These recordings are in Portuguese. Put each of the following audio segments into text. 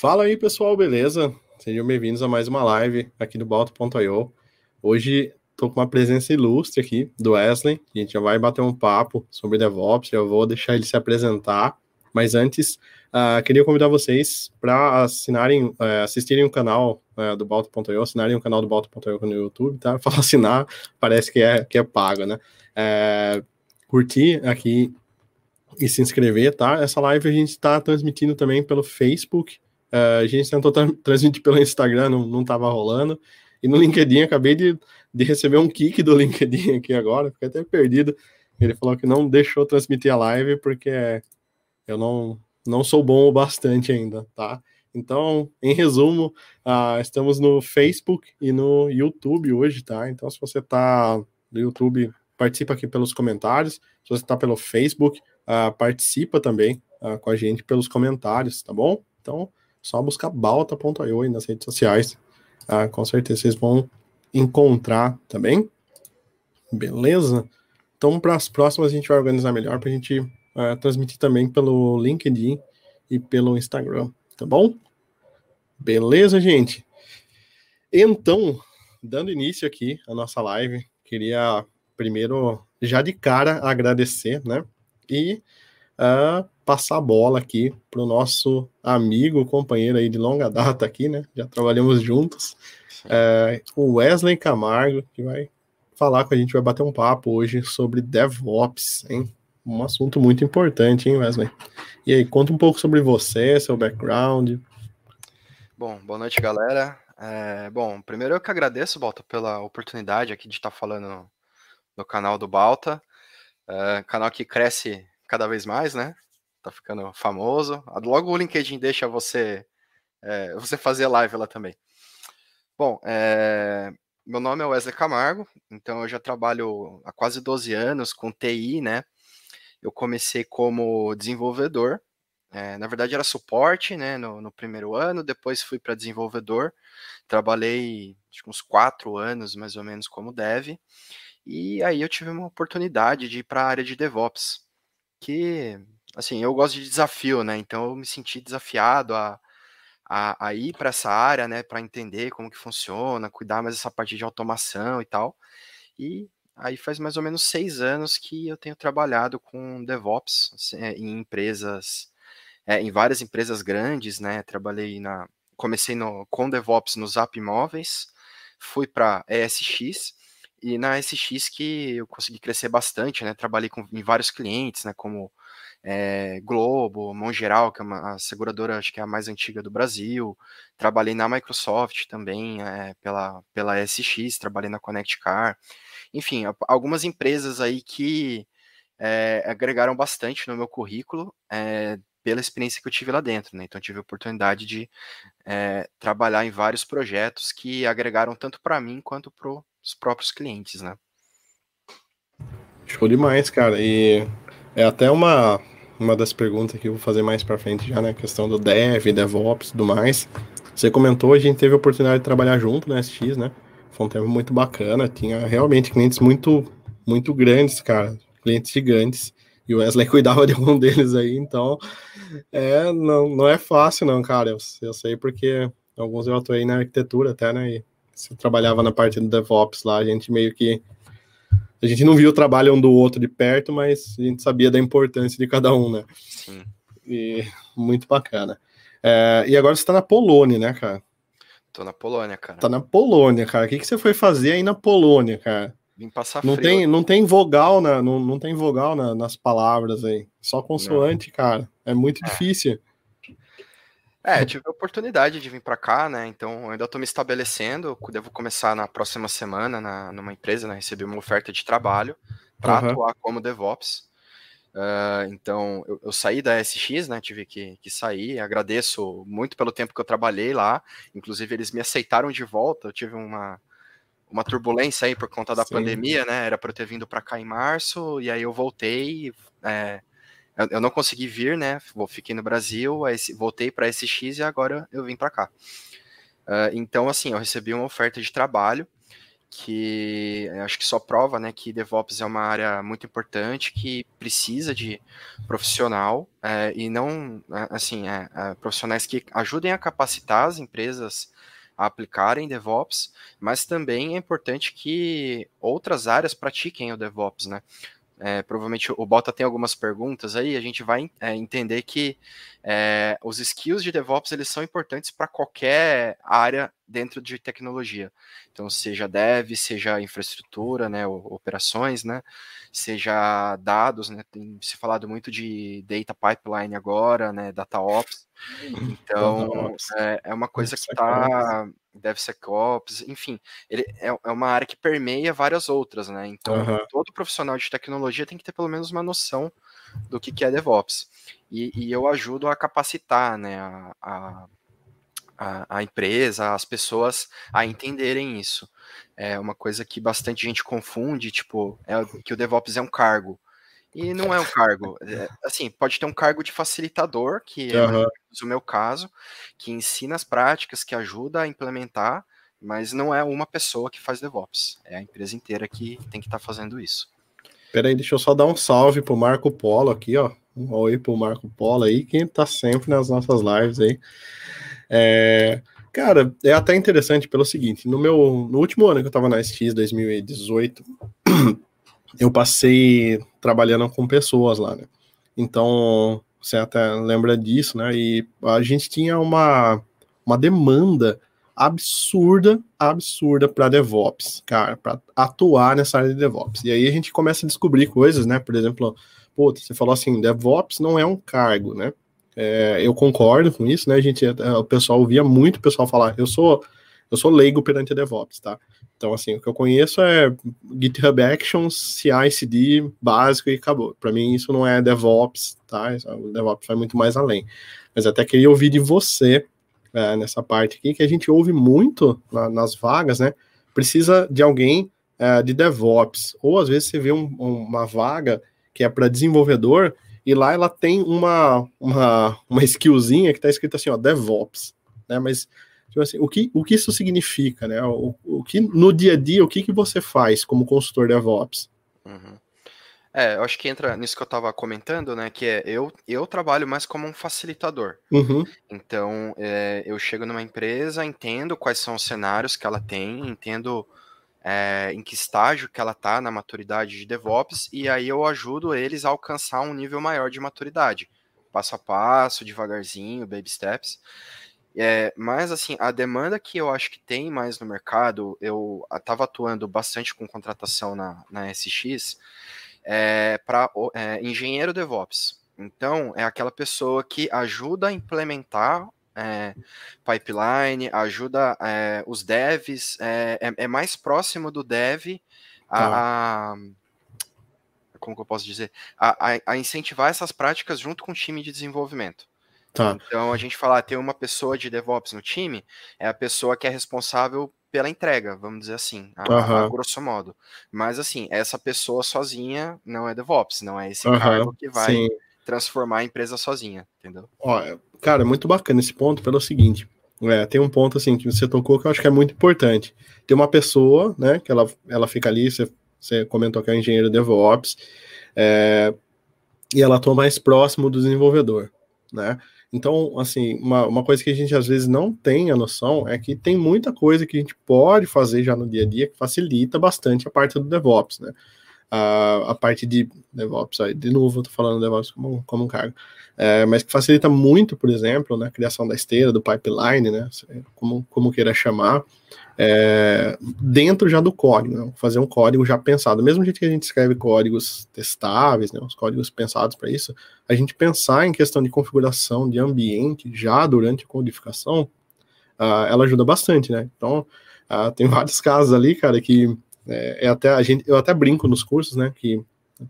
Fala aí, pessoal, beleza? Sejam bem-vindos a mais uma live aqui do Balto.io. Hoje estou com uma presença ilustre aqui do Wesley. A gente já vai bater um papo sobre DevOps. Eu vou deixar ele se apresentar. Mas antes, uh, queria convidar vocês para assinarem, uh, assistirem o canal uh, do Balto.io, assinarem o canal do Balto.io no YouTube, tá? Falar assinar, parece que é, que é pago, né? É, curtir aqui e se inscrever, tá? Essa live a gente está transmitindo também pelo Facebook, Uh, a gente tentou tra transmitir pelo Instagram, não, não tava rolando. E no LinkedIn, acabei de, de receber um kick do LinkedIn aqui agora, fiquei até perdido. Ele falou que não deixou transmitir a live porque eu não, não sou bom o bastante ainda, tá? Então, em resumo, uh, estamos no Facebook e no YouTube hoje, tá? Então, se você tá no YouTube, participa aqui pelos comentários. Se você tá pelo Facebook, uh, participa também uh, com a gente pelos comentários, tá bom? Então, só buscar balta.io aí nas redes sociais. Ah, com certeza vocês vão encontrar também. Beleza? Então, para as próximas, a gente vai organizar melhor para a gente uh, transmitir também pelo LinkedIn e pelo Instagram, tá bom? Beleza, gente? Então, dando início aqui à nossa live, queria primeiro, já de cara, agradecer, né? E uh, passar a bola aqui para o nosso amigo, companheiro aí de longa data aqui, né? Já trabalhamos juntos, é, o Wesley Camargo, que vai falar com a gente, vai bater um papo hoje sobre DevOps, hein? Um assunto muito importante, hein, Wesley? E aí, conta um pouco sobre você, seu background. Bom, boa noite, galera. É, bom, primeiro eu que agradeço, Balta, pela oportunidade aqui de estar falando no, no canal do Balta, é, canal que cresce cada vez mais, né? Tá ficando famoso. Logo o LinkedIn deixa você é, você fazer live lá também. Bom, é, meu nome é Wesley Camargo, então eu já trabalho há quase 12 anos com TI, né? Eu comecei como desenvolvedor, é, na verdade era suporte, né, no, no primeiro ano, depois fui para desenvolvedor, trabalhei acho, uns quatro anos mais ou menos como dev, e aí eu tive uma oportunidade de ir para a área de DevOps que, assim, eu gosto de desafio, né? Então eu me senti desafiado a, a, a ir para essa área, né? Para entender como que funciona, cuidar mais dessa parte de automação e tal. E aí faz mais ou menos seis anos que eu tenho trabalhado com DevOps assim, é, em empresas, é, em várias empresas grandes, né? Trabalhei na, comecei no, com DevOps no Zap Imóveis, fui para ESX e na SX que eu consegui crescer bastante, né? Trabalhei com, em vários clientes, né? Como é, Globo, Mongeral, que é uma seguradora, acho que é a mais antiga do Brasil. Trabalhei na Microsoft também, é, pela, pela SX, trabalhei na Connect Car. Enfim, algumas empresas aí que é, agregaram bastante no meu currículo pela experiência que eu tive lá dentro, né? Então, tive a oportunidade de trabalhar em vários projetos que agregaram tanto para mim quanto para os próprios clientes, né? Show demais, cara. E é até uma, uma das perguntas que eu vou fazer mais para frente já, né? questão do Dev, DevOps e tudo mais. Você comentou, a gente teve a oportunidade de trabalhar junto na SX, né? Foi um tempo muito bacana. Tinha realmente clientes muito, muito grandes, cara. Clientes gigantes. E o Wesley cuidava de um deles aí, então é, não, não é fácil, não, cara. Eu, eu sei porque alguns eu atuei na arquitetura até, né? E você trabalhava na parte do DevOps lá, a gente meio que. A gente não via o trabalho um do outro de perto, mas a gente sabia da importância de cada um, né? Sim. E muito bacana. É, e agora você tá na Polônia, né, cara? Tô na Polônia, cara. Tá na Polônia, cara. O que, que você foi fazer aí na Polônia, cara? Vim passar não frio. Tem, não tem vogal, na, não, não tem vogal na, nas palavras aí. Só consoante, não. cara. É muito é. difícil. É, tive a oportunidade de vir para cá, né? Então ainda estou me estabelecendo. Devo começar na próxima semana na, numa empresa, né? Recebi uma oferta de trabalho para uhum. atuar como DevOps. Uh, então eu, eu, saí da SX, né? Tive que, que sair. Agradeço muito pelo tempo que eu trabalhei lá. Inclusive eles me aceitaram de volta. Eu tive uma uma turbulência aí por conta da Sim. pandemia, né? Era para eu ter vindo para cá em março e aí eu voltei. É, eu, não consegui vir, né? Fiquei no Brasil, voltei para SX e agora eu vim para cá. Uh, então, assim, eu recebi uma oferta de trabalho que acho que só prova, né, que DevOps é uma área muito importante que precisa de profissional é, e não, é, assim, é, é, profissionais que ajudem a capacitar as empresas a aplicarem DevOps, mas também é importante que outras áreas pratiquem o DevOps, né? É, provavelmente o Bota tem algumas perguntas aí, a gente vai é, entender que é, os skills de DevOps eles são importantes para qualquer área dentro de tecnologia. Então, seja dev, seja infraestrutura, né, operações, né, seja dados, né, tem se falado muito de data pipeline agora, né, data ops. Então, é, é, uma coisa que está DevSecOps, enfim, ele é, é, uma área que permeia várias outras, né? Então, uhum. todo profissional de tecnologia tem que ter pelo menos uma noção do que, que é DevOps. E, e eu ajudo a capacitar, né, a, a, a, empresa, as pessoas a entenderem isso. É uma coisa que bastante gente confunde, tipo, é que o DevOps é um cargo. E não é um cargo. É, assim, pode ter um cargo de facilitador, que é uhum. o meu caso, que ensina as práticas, que ajuda a implementar, mas não é uma pessoa que faz DevOps. É a empresa inteira que tem que estar tá fazendo isso. Peraí, deixa eu só dar um salve pro Marco Polo aqui, ó. Um oi pro Marco Polo aí, quem tá sempre nas nossas lives aí. É, cara, é até interessante pelo seguinte, no meu no último ano que eu tava na SX 2018, eu passei trabalhando com pessoas lá, né? Então, você até lembra disso, né? E a gente tinha uma, uma demanda absurda, absurda para DevOps, cara, para atuar nessa área de DevOps. E aí a gente começa a descobrir coisas, né? Por exemplo, pô, você falou assim, DevOps não é um cargo, né? É, eu concordo com isso, né? A gente, o pessoal ouvia muito o pessoal falar, eu sou eu sou leigo perante DevOps, tá? Então, assim, o que eu conheço é GitHub Actions, CI/CD básico e acabou. Para mim, isso não é DevOps, tá? O DevOps vai muito mais além. Mas até queria ouvir de você é, nessa parte aqui, que a gente ouve muito na, nas vagas, né? Precisa de alguém é, de DevOps. Ou às vezes você vê um, uma vaga que é para desenvolvedor e lá ela tem uma, uma, uma skillzinha que está escrito assim, ó, DevOps, né? Mas Tipo assim, o que, o que isso significa, né? O, o que no dia a dia, o que, que você faz como consultor DevOps? Uhum. É, eu acho que entra nisso que eu estava comentando, né? Que é eu, eu trabalho mais como um facilitador. Uhum. Então, é, eu chego numa empresa, entendo quais são os cenários que ela tem, entendo é, em que estágio que ela está na maturidade de DevOps, e aí eu ajudo eles a alcançar um nível maior de maturidade, passo a passo, devagarzinho, baby steps. É, mas assim, a demanda que eu acho que tem mais no mercado, eu estava atuando bastante com contratação na, na SX, é, para é, engenheiro DevOps. Então, é aquela pessoa que ajuda a implementar é, pipeline, ajuda é, os devs, é, é, é, mais próximo do dev a, tá. a como que eu posso dizer, a, a, incentivar essas práticas junto com o time de desenvolvimento. Tá. Então a gente falar ah, ter uma pessoa de DevOps no time é a pessoa que é responsável pela entrega, vamos dizer assim, a, uhum. a, grosso modo. Mas assim, essa pessoa sozinha não é DevOps, não é esse uhum. cargo que vai Sim. transformar a empresa sozinha, entendeu? Ó, cara, muito bacana esse ponto pelo seguinte. É, tem um ponto assim que você tocou que eu acho que é muito importante. Tem uma pessoa, né, que ela, ela fica ali, você, você comentou que é engenheiro DevOps, é, e ela atua mais próximo do desenvolvedor, né? Então, assim, uma, uma coisa que a gente às vezes não tem a noção é que tem muita coisa que a gente pode fazer já no dia a dia que facilita bastante a parte do DevOps, né? A, parte de DevOps, aí, de novo, tô falando DevOps como, como um cargo, é, mas que facilita muito, por exemplo, na né, criação da esteira, do pipeline, né? Como, como queira chamar, é, dentro já do código, né? fazer um código já pensado. Mesmo jeito que a gente escreve códigos testáveis, né? os códigos pensados para isso, a gente pensar em questão de configuração de ambiente já durante a codificação, uh, ela ajuda bastante, né? Então, uh, tem vários casos ali, cara, que é, é, até a gente, eu até brinco nos cursos, né? Que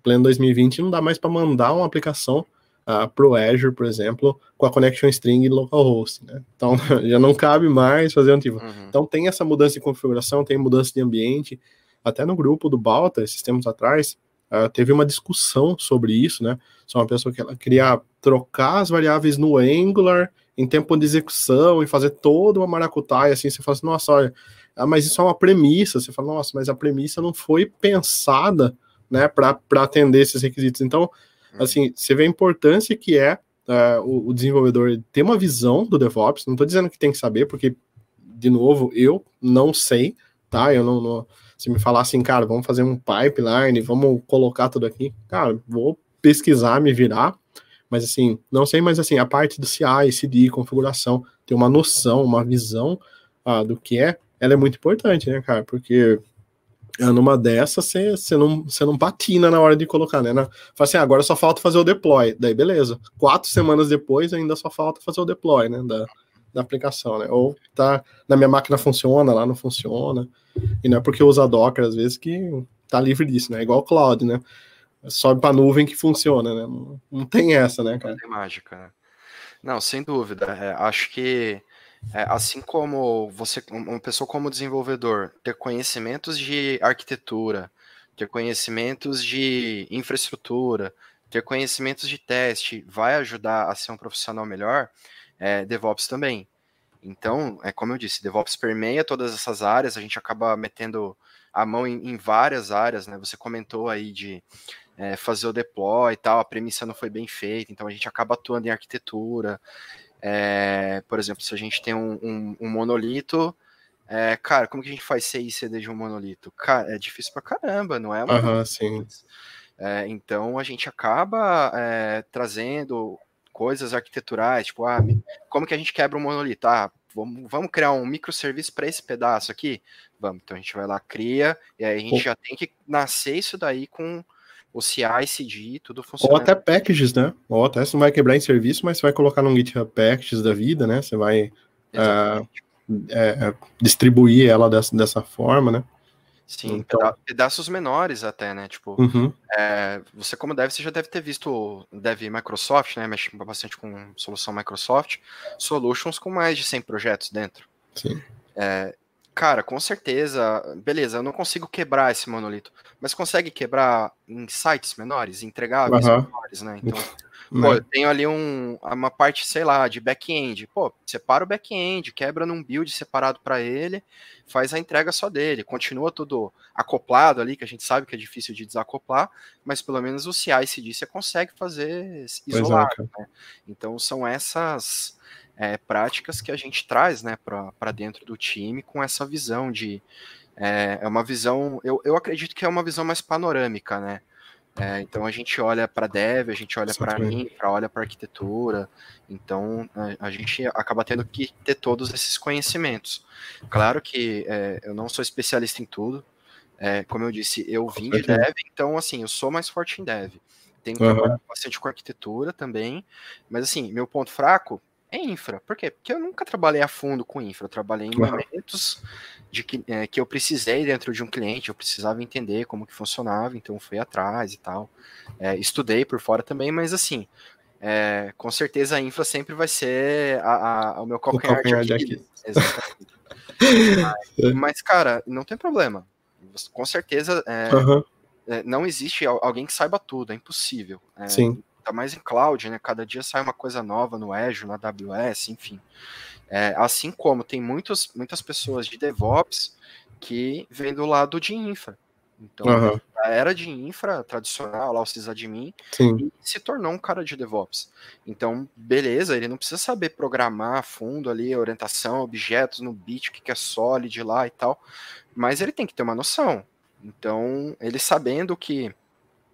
pleno 2020 não dá mais para mandar uma aplicação uh, pro Azure, por exemplo, com a connection string localhost, né? Então já não cabe mais fazer um tipo. Uhum. Então tem essa mudança de configuração, tem mudança de ambiente. Até no grupo do Balta, esses tempos atrás, uh, teve uma discussão sobre isso, né? Só uma pessoa que ela queria trocar as variáveis no Angular em tempo de execução e fazer toda uma maracutaia, assim, você fala assim, nossa, olha, ah, mas isso é uma premissa. Você fala, nossa, mas a premissa não foi pensada, né, para atender esses requisitos. Então, uhum. assim, você vê a importância que é uh, o, o, desenvolvedor ter uma visão do DevOps. Não estou dizendo que tem que saber, porque, de novo, eu não sei, tá? Eu não, não se me falar assim, cara, vamos fazer um pipeline, vamos colocar tudo aqui, cara, vou pesquisar, me virar, mas assim, não sei, mas assim, a parte do CI, CD, configuração, ter uma noção, uma visão ah, do que é, ela é muito importante, né, cara? Porque ah, numa dessas você não, não patina na hora de colocar, né? Fala assim, ah, agora só falta fazer o deploy. Daí, beleza. Quatro semanas depois ainda só falta fazer o deploy, né? Da, da aplicação, né? Ou tá na minha máquina funciona, lá não funciona. E não é porque usa Docker às vezes que tá livre disso, né? É igual o cloud, né? Sobe para nuvem que funciona, né? Não, não, tem essa, né, cara? Não tem mágica, né? Não, sem dúvida. É, acho que é, assim como você, uma pessoa como desenvolvedor, ter conhecimentos de arquitetura, ter conhecimentos de infraestrutura, ter conhecimentos de teste, vai ajudar a ser um profissional melhor é, DevOps também. Então, é como eu disse, DevOps permeia todas essas áreas, a gente acaba metendo a mão em, em várias áreas, né? Você comentou aí de é, fazer o deploy e tal, a premissa não foi bem feita, então a gente acaba atuando em arquitetura. É, por exemplo, se a gente tem um, um, um monolito, é, cara, como que a gente faz CICD de um monolito? Cara, é difícil pra caramba, não é? Uhum, sim. É, então a gente acaba é, trazendo coisas arquiteturais, tipo, ah, como que a gente quebra um monolito? Ah, vamos, vamos criar um microserviço para esse pedaço aqui? Vamos, então a gente vai lá, cria, e aí a gente já tem que nascer isso daí com o CI, CD, tudo funcionando. Ou até packages, né? Ou até você não vai quebrar em serviço, mas você vai colocar no GitHub Packages da vida, né? Você vai uh, é, distribuir ela dessa, dessa forma, né? Sim, então... pedaços menores até, né? Tipo, uhum. é, você como deve, você já deve ter visto Dev Microsoft, né? Mexe bastante com solução Microsoft, solutions com mais de 100 projetos dentro. Sim. É, cara, com certeza, beleza, eu não consigo quebrar esse monolito, mas consegue quebrar em sites menores, entregáveis uhum. menores, né? Então, Pô, eu tenho ali um, uma parte, sei lá, de back-end. Pô, separa o back-end, quebra num build separado para ele, faz a entrega só dele. Continua tudo acoplado ali, que a gente sabe que é difícil de desacoplar, mas pelo menos o CI CD você consegue fazer isolado. É, né? Então são essas é, práticas que a gente traz né, para dentro do time com essa visão de. É, é uma visão, eu, eu acredito que é uma visão mais panorâmica, né? É, então a gente olha para dev, a gente olha para infra, olha para arquitetura. Então a, a, gente acaba tendo que ter todos esses conhecimentos. Claro que é, eu não sou especialista em tudo. É, como eu disse, eu vim de dev, então assim, eu sou mais forte em dev. Tenho uhum. bastante com arquitetura também, mas assim, meu ponto fraco é infra. Por quê? Porque eu nunca trabalhei a fundo com infra. Eu trabalhei em momentos de que, é, que eu precisei dentro de um cliente, eu precisava entender como que funcionava, então fui atrás e tal. É, estudei por fora também, mas assim, é, com certeza a infra sempre vai ser a, a, o meu calcanhar, o calcanhar de Aquiles. Exatamente. mas, mas, cara, não tem problema. Com certeza uhum. não existe alguém que saiba tudo, é impossível. É, Sim tá mais em cloud, né? Cada dia sai uma coisa nova no Azure, na AWS, enfim. É, assim como tem muitos, muitas pessoas de DevOps que vêm do lado de infra. Então, uhum. a era de infra tradicional, lá o sysadmin, Sim. se tornou um cara de DevOps. Então, beleza, ele não precisa saber programar a fundo ali, orientação, objetos no bit, o que é solid lá e tal, mas ele tem que ter uma noção. Então, ele sabendo que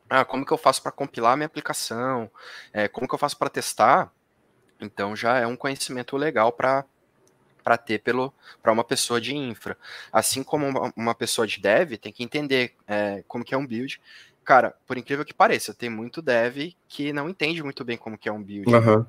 ah, como que eu faço para compilar minha aplicação, é, como que eu faço para testar, então já é um conhecimento legal para para ter pelo para uma pessoa de infra. Assim como uma, uma pessoa de dev tem que entender é, como que é um build. Cara, por incrível que pareça, tem muito dev que não entende muito bem como que é um build. Uhum.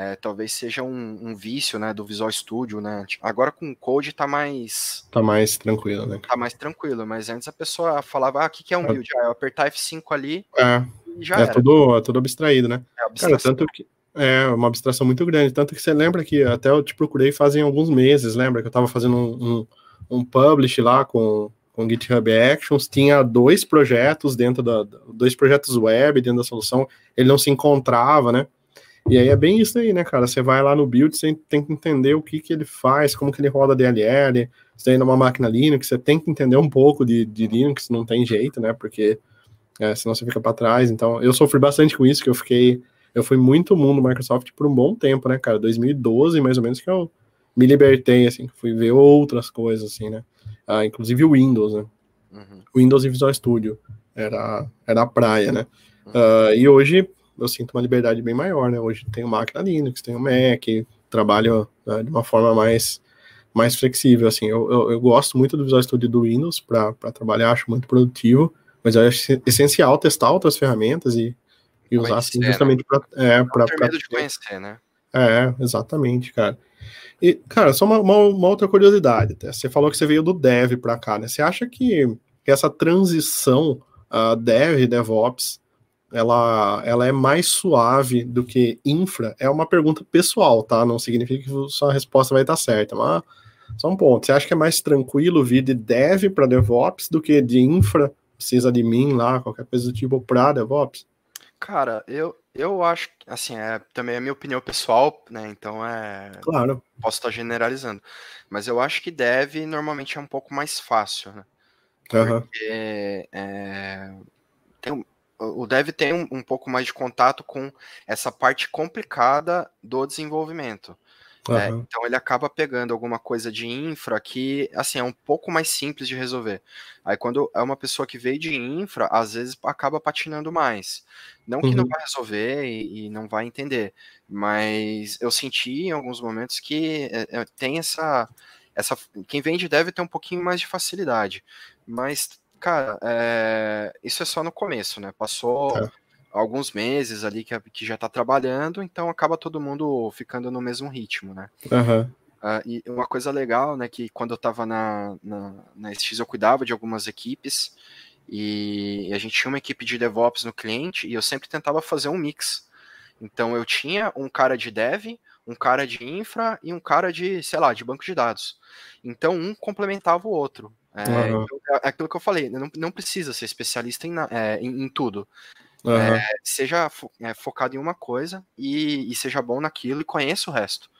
É, talvez seja um, um, vício, né, do Visual Studio, né? Agora com o Code tá mais... Tá mais tranquilo, né? Tá mais tranquilo, mas antes a pessoa falava, ah, o que, que é um é. build? Ah, eu apertar F5 ali é. e já é era. Tudo, é tudo abstraído, né? É Cara, tanto que... É uma abstração muito grande, tanto que você lembra que até eu te procurei fazem alguns meses, lembra que eu tava fazendo um, um, um publish lá com, com GitHub Actions, tinha dois projetos dentro da, dois projetos web dentro da solução, ele não se encontrava, né? E aí é bem isso aí, né, cara? Você vai lá no build, você tem que entender o que, que ele faz, como que ele roda DLL, você tem numa máquina Linux, você tem que entender um pouco de, de Linux, não tem jeito, né? Porque é, senão você fica para trás. Então, eu sofri bastante com isso, que eu fiquei. Eu fui muito mundo Microsoft por um bom tempo, né, cara? 2012, mais ou menos, que eu me libertei, assim, fui ver outras coisas, assim, né? Ah, inclusive o Windows, né? Uhum. Windows e Visual Studio era, era a praia, né? Uhum. Uh, e hoje eu sinto uma liberdade bem maior, né? Hoje tenho máquina Linux, tenho Mac, trabalho uh, de uma forma mais, mais flexível, assim. Eu, eu, eu gosto muito do Visual Studio do Windows para trabalhar, acho muito produtivo, mas eu acho essencial testar outras ferramentas e, e usar assim né? justamente para é, para medo de conhecer, né? É, exatamente, cara. E, cara, só uma, uma, uma outra curiosidade. Tá? Você falou que você veio do Dev para cá, né? Você acha que, que essa transição uh, Dev DevOps ela, ela é mais suave do que infra? É uma pergunta pessoal, tá? Não significa que sua resposta vai estar certa, mas só um ponto. Você acha que é mais tranquilo vir de Dev para DevOps do que de infra precisa de mim lá, qualquer coisa do tipo, para DevOps? Cara, eu, eu acho, assim, é também é a minha opinião pessoal, né? Então é. Claro. Posso estar generalizando. Mas eu acho que dev normalmente é um pouco mais fácil, né? Porque uhum. é, tem, o dev tem um, um pouco mais de contato com essa parte complicada do desenvolvimento. Uhum. Então ele acaba pegando alguma coisa de infra que, assim, é um pouco mais simples de resolver. Aí quando é uma pessoa que veio de infra, às vezes acaba patinando mais. Não que uhum. não vai resolver e, e, não vai entender, mas eu senti em alguns momentos que é, é, tem essa, essa. Quem vem de dev tem um pouquinho mais de facilidade. Mas, cara, é, isso é só no começo, né? Passou. Tá alguns meses ali que, que já está trabalhando, então acaba todo mundo ficando no mesmo ritmo, né? Uhum. Uh, e uma coisa legal, né, que quando eu estava na, na, na SX eu cuidava de algumas equipes e a gente tinha uma equipe de DevOps no cliente e eu sempre tentava fazer um mix. Então eu tinha um cara de dev, um cara de infra e um cara de, sei lá, de banco de dados. Então um complementava o outro. É, uhum. é aquilo que eu falei, não, não precisa ser especialista em, é, em, em tudo. Uhum. É, seja fo é, focado em uma coisa e, e, seja bom naquilo e conheça o resto.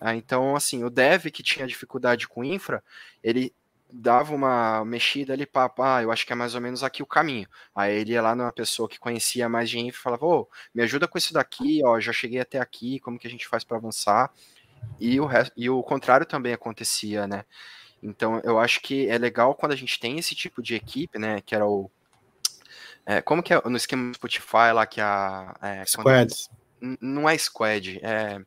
É, então, assim, o dev que tinha dificuldade com infra, ele dava uma mexida ali, pá, ah, eu acho que é mais ou menos aqui o caminho. Aí ele ia lá numa pessoa que conhecia mais de infra e falava, ô, me ajuda com isso daqui, ó, já cheguei até aqui, como que a gente faz para avançar? E o, resto, e o contrário também acontecia, né? Então, eu acho que é legal quando a gente tem esse tipo de equipe, né, que era o é, como que é no esquema do Spotify lá que a. É, Squads. Quando... Não é squad, é.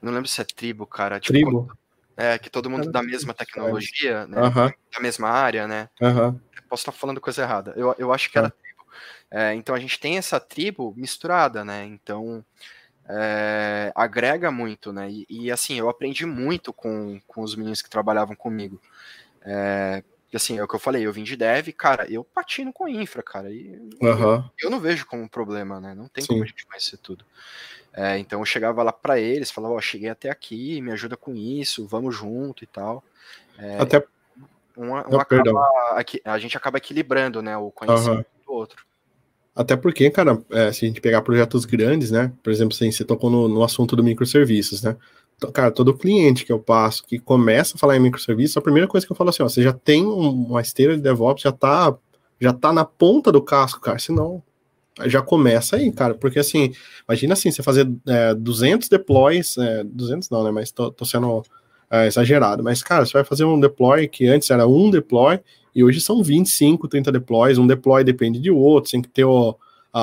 Não lembro se é tribo, cara. Tipo, tribo? É, que todo mundo da mesma tecnologia, né? Uh -huh. Da mesma área, né? Uh -huh. Posso estar falando coisa errada. Eu, eu acho que era -huh. tribo. É, então a gente tem essa tribo misturada, né? Então. É, agrega muito, né? E, e, assim, eu aprendi muito com, com os meninos que trabalhavam comigo. Assim, é o que eu falei, eu vim de dev, cara, eu patino com infra, cara. E uhum. eu, eu, não vejo como problema, né? Não tem Sim. como a gente conhecer tudo. É, então eu chegava lá para eles, falava, ó, oh, cheguei até aqui, me ajuda com isso, vamos junto e tal. É, até um, um acaba, a gente acaba equilibrando, né, o conhecimento uhum. do outro. Até porque, cara, é, se a gente pegar projetos grandes, né? Por exemplo, assim, você tocou no, no assunto do microserviços, né? Cara, todo cliente que eu passo que começa a falar em microserviço, a primeira coisa que eu falo assim, ó, você já tem uma esteira de DevOps, já tá, já tá na ponta do casco, cara, senão já começa aí, cara, porque assim, imagina assim, você fazer é, 200 deploys, é, 200 não, né, mas tô, tô sendo é, exagerado, mas cara, você vai fazer um deploy que antes era um deploy e hoje são 25, 30 deploys, um deploy depende de outro, tem que ter o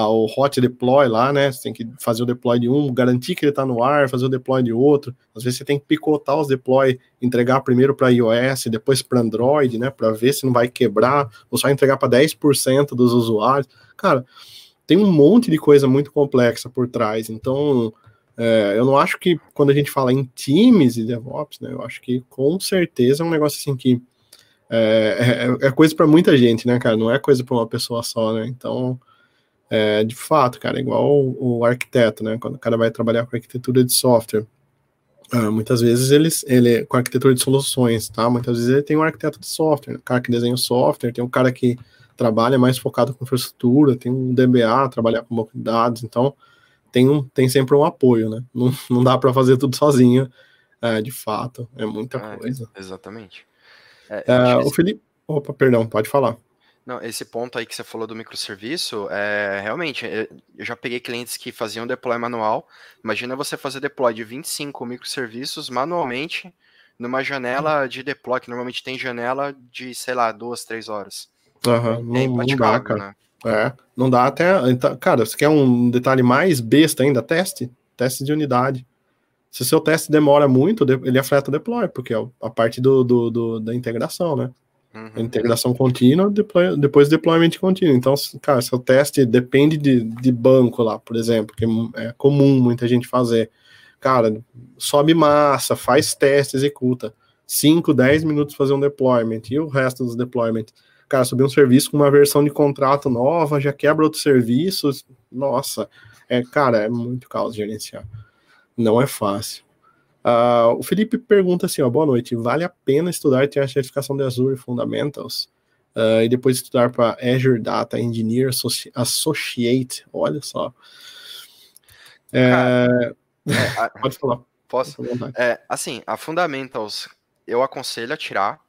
o hot deploy lá, né? Você tem que fazer o deploy de um, garantir que ele está no ar, fazer o deploy de outro. Às vezes você tem que picotar os deploy, entregar primeiro para iOS, depois para Android, né? Para ver se não vai quebrar, ou só entregar para 10% dos usuários. Cara, tem um monte de coisa muito complexa por trás. Então, é, eu não acho que quando a gente fala em times e DevOps, né? Eu acho que com certeza é um negócio assim que é, é, é coisa para muita gente, né, cara? Não é coisa para uma pessoa só, né? Então é, de fato, cara, igual o, o, arquiteto, né? Quando o cara vai trabalhar com arquitetura de software, uh, muitas vezes eles, ele, com arquitetura de soluções, tá? Muitas vezes ele tem um arquiteto de software, um cara que desenha o software, tem um cara que trabalha mais focado com infraestrutura, tem um DBA, trabalhar com banco de dados, então tem, um, tem sempre um apoio, né? Não, não dá para fazer tudo sozinho, é, de fato, é muita é, coisa. Exatamente. É, é o Felipe, opa, perdão, pode falar. Não, esse ponto aí que você falou do microserviço, é, realmente, é, eu já peguei clientes que faziam deploy manual. Imagina você fazer deploy de 25 microserviços manualmente numa janela de deploy, que normalmente tem janela de, sei lá, duas, três horas. Uhum, não, não dá, cara. Né? É, não dá até. Então, cara, você quer um detalhe mais besta ainda? Teste. Teste de unidade. Se o seu teste demora muito, ele afeta o deploy, porque é a parte do, do, do da integração, né? Uhum. Integração contínua, deploy, depois deployment contínuo. Então, cara, seu teste depende de, de banco lá, por exemplo, que é comum muita gente fazer. Cara, sobe massa, faz teste, executa. 5, 10 minutos fazer um deployment e o resto dos deployments. Cara, subir um serviço com uma versão de contrato nova, já quebra outros serviços. Nossa, é, cara, é muito caos gerenciar. Não é fácil. Uh, o Felipe pergunta assim: ó, boa noite. Vale a pena estudar e ter a certificação de Azure Fundamentals? Uh, e depois estudar para Azure Data Engineer Associate? Olha só. É, Cara, é, pode falar. Posso? É, assim, a Fundamentals eu aconselho a tirar.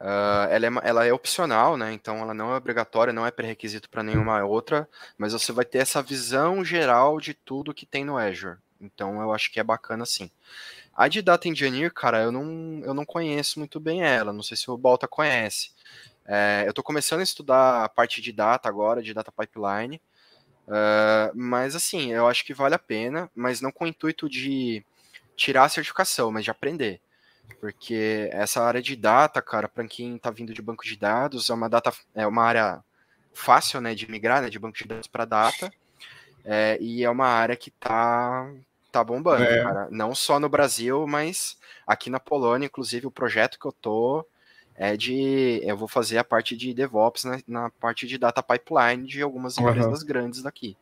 Uh, ela, é, ela é opcional, né? Então ela não é obrigatória, não é pré-requisito para nenhuma outra, mas você vai ter essa visão geral de tudo que tem no Azure. Então eu acho que é bacana sim. A de Data Engineer, cara, eu não, eu não conheço muito bem ela, não sei se o Balta conhece. É, eu estou começando a estudar a parte de data agora, de data pipeline, uh, mas assim, eu acho que vale a pena, mas não com o intuito de tirar a certificação, mas de aprender. Porque essa área de data, cara, para quem está vindo de banco de dados, é uma data, é uma área fácil, né, de migrar, né, de banco de dados para data, é, e é uma área que está tá bombando, é. cara. Não só no Brasil, mas aqui na Polônia, inclusive, o projeto que eu tô é de. Eu vou fazer a parte de DevOps na, na parte de data pipeline de algumas uhum. empresas grandes daqui.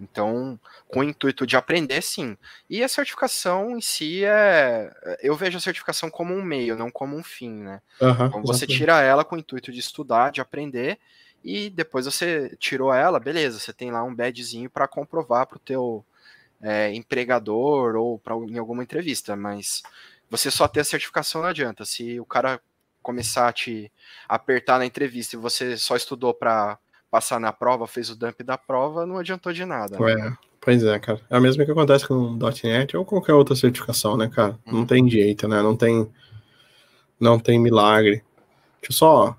Então, com o intuito de aprender, sim. E a certificação em si é. Eu vejo a certificação como um meio, não como um fim, né? Uhum, então você tira ela com o intuito de estudar, de aprender, e depois você tirou ela, beleza, você tem lá um badgezinho para comprovar para o teu é, empregador ou para em alguma entrevista, mas você só ter a certificação não adianta. Se o cara começar a te apertar na entrevista e você só estudou para passar na prova, fez o dump da prova, não adiantou de nada. Né? pois é, cara. É a mesma que acontece com o .NET ou qualquer outra certificação, né, cara? Hum. Não tem jeito, né? Não tem, não tem milagre. Deixa eu só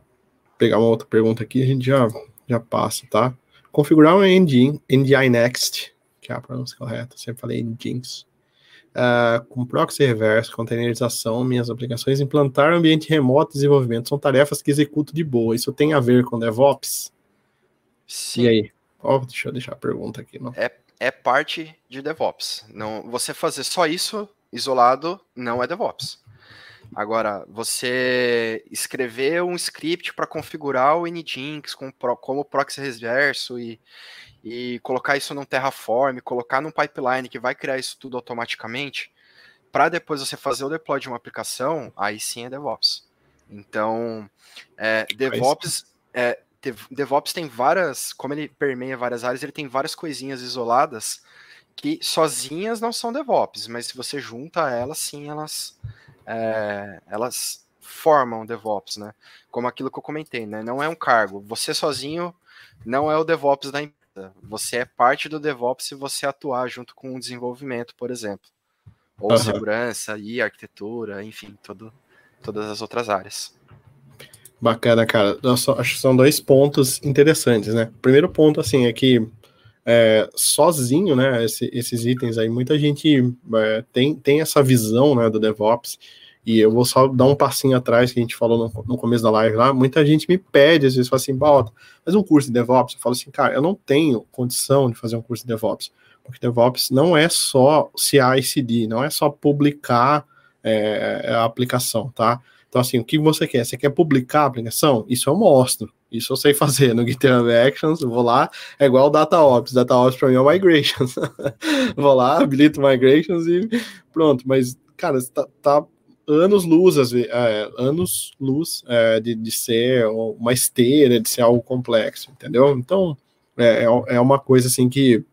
pegar uma outra pergunta aqui, a gente já, já passa, tá? Configurar um NDI, NDI Next que é a pronúncia correta, sempre falei Jinx. Uh, com proxy reverso, containerização, minhas aplicações, implantar ambiente remoto de desenvolvimento são tarefas que executo de boa. Isso tem a ver com DevOps? Sim. E aí? Oh, deixa eu deixar a pergunta aqui. Não. É, é parte de DevOps. Não, você fazer só isso isolado não é DevOps. Agora, você escrever um script para configurar o Nginx com, como proxy reverso e, e colocar isso num Terraform, colocar num pipeline que vai criar isso tudo automaticamente, para depois você fazer o deploy de uma aplicação, aí sim é DevOps. Então, é, DevOps, é, DevOps tem várias, como ele permeia várias áreas, ele tem várias coisinhas isoladas que sozinhas não são DevOps, mas se você junta elas, sim, elas, é, elas formam DevOps, né? Como aquilo que eu comentei, né? Não é um cargo. Você sozinho não é o DevOps da empresa você é parte do DevOps se você atuar junto com o desenvolvimento, por exemplo. Ou uhum. segurança e arquitetura, enfim, todo, todas as outras áreas. Bacana, cara. Só, acho que são dois pontos interessantes, né? Primeiro ponto, assim, é que é, sozinho, né, esse, esses itens aí, muita gente é, tem, tem essa visão, né, do DevOps, e eu vou só dar um passinho atrás que a gente falou no, no começo da live lá. Muita gente me pede, às vezes, fala assim, Balta, faz um curso de DevOps. Eu falo assim, cara, eu não tenho condição de fazer um curso de DevOps. Porque DevOps não é só CI CD, não é só publicar é, a aplicação, tá? Então, assim, o que você quer? Você quer publicar a aplicação? Isso eu mostro. Isso eu sei fazer no GitHub Actions. Vou lá, é igual o DataOps. DataOps para mim é o Migrations. vou lá, habilito Migrations e pronto. Mas, cara, tá, tá anos luz, é, anos luz é, de, de ser uma esteira, de ser algo complexo, entendeu? Então, é, é, é uma coisa assim que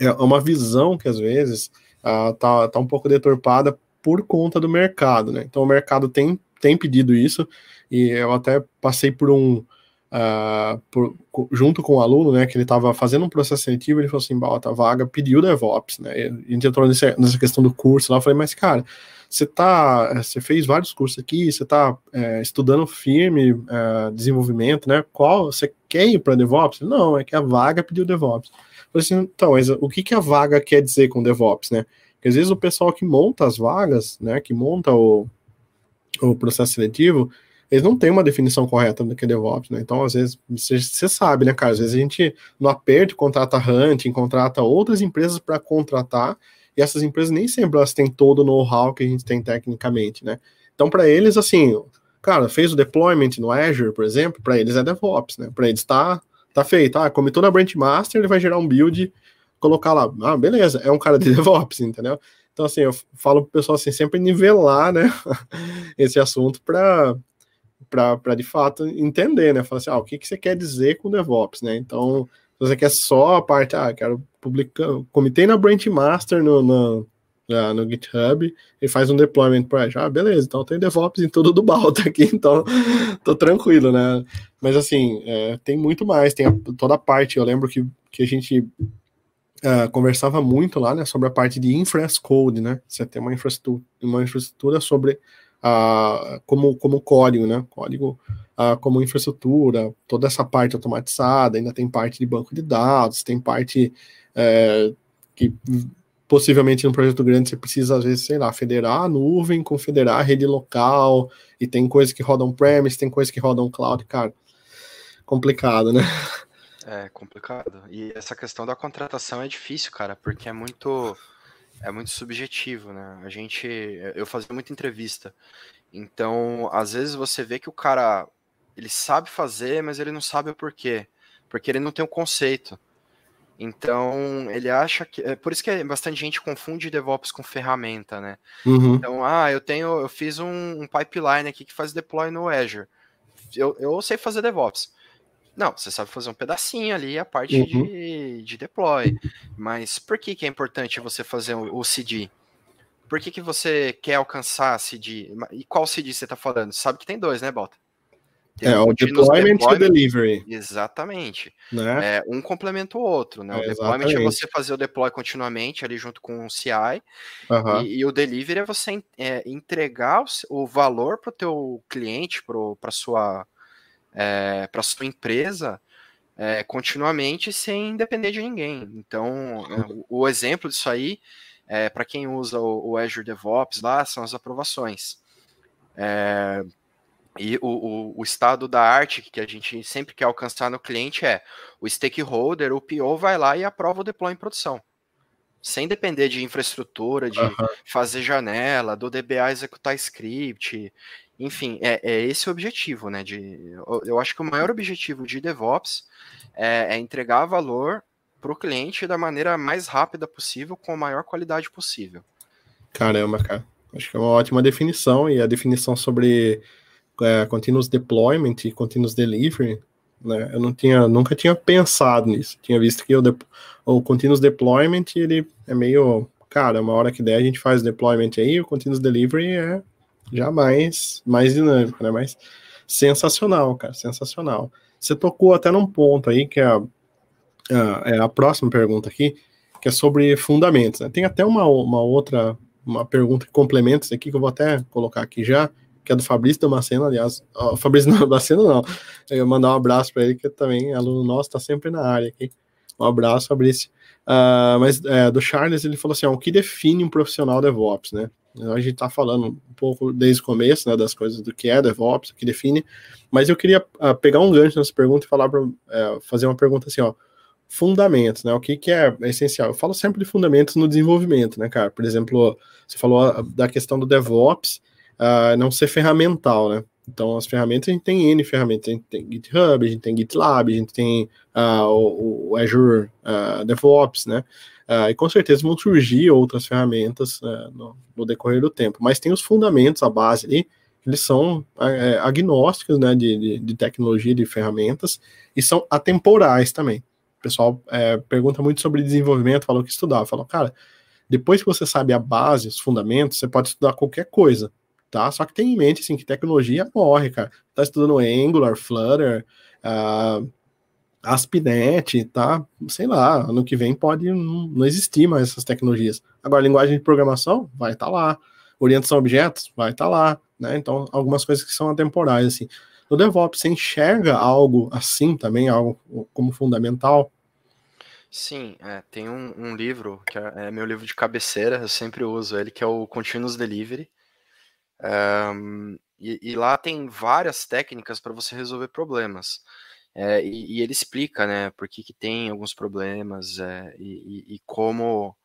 é uma visão que às vezes uh, tá, tá um pouco deturpada por conta do mercado, né? Então o mercado tem, tem pedido isso, e eu até passei por um. Uh, por, junto com o aluno, né, que ele estava fazendo um processo seletivo, ele falou assim, bota, a vaga pediu DevOps, né, e a gente entrou nessa, nessa questão do curso lá, eu falei, mas cara, você tá, você fez vários cursos aqui, você está é, estudando firme, é, desenvolvimento, né, qual, você quer ir para DevOps? Não, é que a vaga pediu DevOps. Assim, então, mas o que que a vaga quer dizer com DevOps, né, porque às vezes o pessoal que monta as vagas, né, que monta o, o processo seletivo, eles não têm uma definição correta do que é DevOps, né? Então, às vezes, você sabe, né, cara? Às vezes a gente, no aperto, contrata hunting, contrata outras empresas para contratar, e essas empresas nem sempre elas têm todo o know-how que a gente tem tecnicamente, né? Então, para eles, assim, cara, fez o deployment no Azure, por exemplo, para eles é DevOps, né? Para eles tá, tá feito. Ah, comitou na Branch Master, ele vai gerar um build colocar lá, ah, beleza, é um cara de DevOps, entendeu? Então, assim, eu falo pro pessoal assim, sempre nivelar, né, esse assunto para para de fato entender, né? Falar assim, ah, o que, que você quer dizer com DevOps, né? Então, você quer só a parte, ah, quero publicar, comitei na Branch Master no, no, no GitHub e faz um deployment para ah, beleza, então tem DevOps em tudo do Balta aqui, então tô tranquilo, né? Mas assim, é, tem muito mais, tem a, toda a parte, eu lembro que, que a gente uh, conversava muito lá, né, sobre a parte de infra code, né, você tem uma infraestrutura, uma infraestrutura sobre uh, como, como código, né, código uh, como infraestrutura, toda essa parte automatizada, ainda tem parte de banco de dados, tem parte uh, que possivelmente no projeto grande você precisa, às vezes, sei lá, federar a nuvem, confederar a rede local, e tem coisas que rodam premise, tem coisas que rodam cloud, cara, complicado, né? É complicado. E essa questão da contratação é difícil, cara, porque é muito é muito subjetivo, né? A gente eu fazia muita entrevista. Então, às vezes você vê que o cara ele sabe fazer, mas ele não sabe o porquê, porque ele não tem o um conceito. Então, ele acha que. É por isso que bastante gente confunde DevOps com ferramenta, né? Uhum. Então, ah, eu tenho. Eu fiz um, um, pipeline aqui que faz deploy no Azure. Eu, eu sei fazer DevOps. Não, você sabe fazer um pedacinho ali, a parte uhum. de, de deploy. Mas por que, que é importante você fazer o, o CD? Por que, que você quer alcançar CD? E qual CD você está falando? Você sabe que tem dois, né, Bota? Tem é, o deployment, deployment, e o delivery. Exatamente. Né? É, um complementa o outro, né? O é, deployment é você fazer o deploy continuamente ali junto com o CI, uhum. e, e, o delivery é você é, entregar o, o valor para o teu cliente, para sua é, para sua empresa é, continuamente sem depender de ninguém. Então, é, o, o, exemplo disso aí, é, para quem usa o, o, Azure DevOps lá, são as aprovações. É, e o, o, o, estado da arte que a gente sempre quer alcançar no cliente é o stakeholder, o PO vai lá e aprova o deploy em produção. Sem depender de infraestrutura, de uhum. fazer janela, do DBA executar script, enfim, é, é, esse o objetivo, né? De, eu, eu, acho que o maior objetivo de DevOps é, é entregar valor para o cliente da maneira mais rápida possível, com a maior qualidade possível. Caramba, cara. Acho que é uma ótima definição, e a definição sobre é, continuous deployment e continuous delivery, né? Eu não tinha, nunca tinha pensado nisso. Tinha visto que o, de, o continuous deployment, ele é meio, cara, uma hora que der a gente faz deployment aí, o continuous delivery é já mais, mais dinâmico, né? Mas sensacional, cara, sensacional. Você tocou até num ponto aí que é a, a, é a próxima pergunta aqui, que é sobre fundamentos. Né? Tem até uma, uma outra uma pergunta que complementa isso aqui, que eu vou até colocar aqui já, que é do Fabrício Damasceno, aliás. Fabrício Damasceno não. Eu mandar um abraço para ele, que também é aluno nosso, está sempre na área aqui. Um abraço, Fabrício. Uh, mas é, do Charles, ele falou assim: ó, o que define um profissional DevOps, né? A gente está falando um pouco desde o começo, né, das coisas do que é DevOps, o que define, mas eu queria uh, pegar um gancho nessa pergunta e falar para uh, fazer uma pergunta assim, ó, fundamentos, né, o que, que é essencial? Eu falo sempre de fundamentos no desenvolvimento, né, cara? Por exemplo, você falou ah, da questão do DevOps uh, não ser ferramental, né? Então, as ferramentas, a gente tem N ferramentas, a gente tem GitHub, a gente tem GitLab, a gente tem uh, o, o, Azure uh, DevOps, né? Uh, e com certeza vão surgir outras ferramentas no, no, decorrer do tempo. Mas tem os fundamentos, a base ali, eles são é, agnósticos né, de, de, de, tecnologia, de ferramentas, e são atemporais também. pessoal é, pergunta muito sobre desenvolvimento, falou que estudava. Falou, cara, depois que você sabe a base, os fundamentos, você pode estudar qualquer coisa, tá? Só que tenha em mente, assim, que tecnologia morre, cara. Tá estudando Angular, Flutter, uh, ASP.NET, tá? Sei lá, ano que vem pode não, não existir mais essas tecnologias. Agora, linguagem de programação vai estar tá lá. Orientação a objetos vai estar tá lá, né? Então, algumas coisas que são atemporais, assim. No DevOps, você enxerga algo assim também, algo como fundamental? Sim, é, tem um, um, livro, que é, é, meu livro de cabeceira, eu sempre uso ele, que é o Continuous Delivery. Um, e, e, lá tem várias técnicas para você resolver problemas. É, e, e, ele explica, né, por que, que tem alguns problemas é, e, e, como,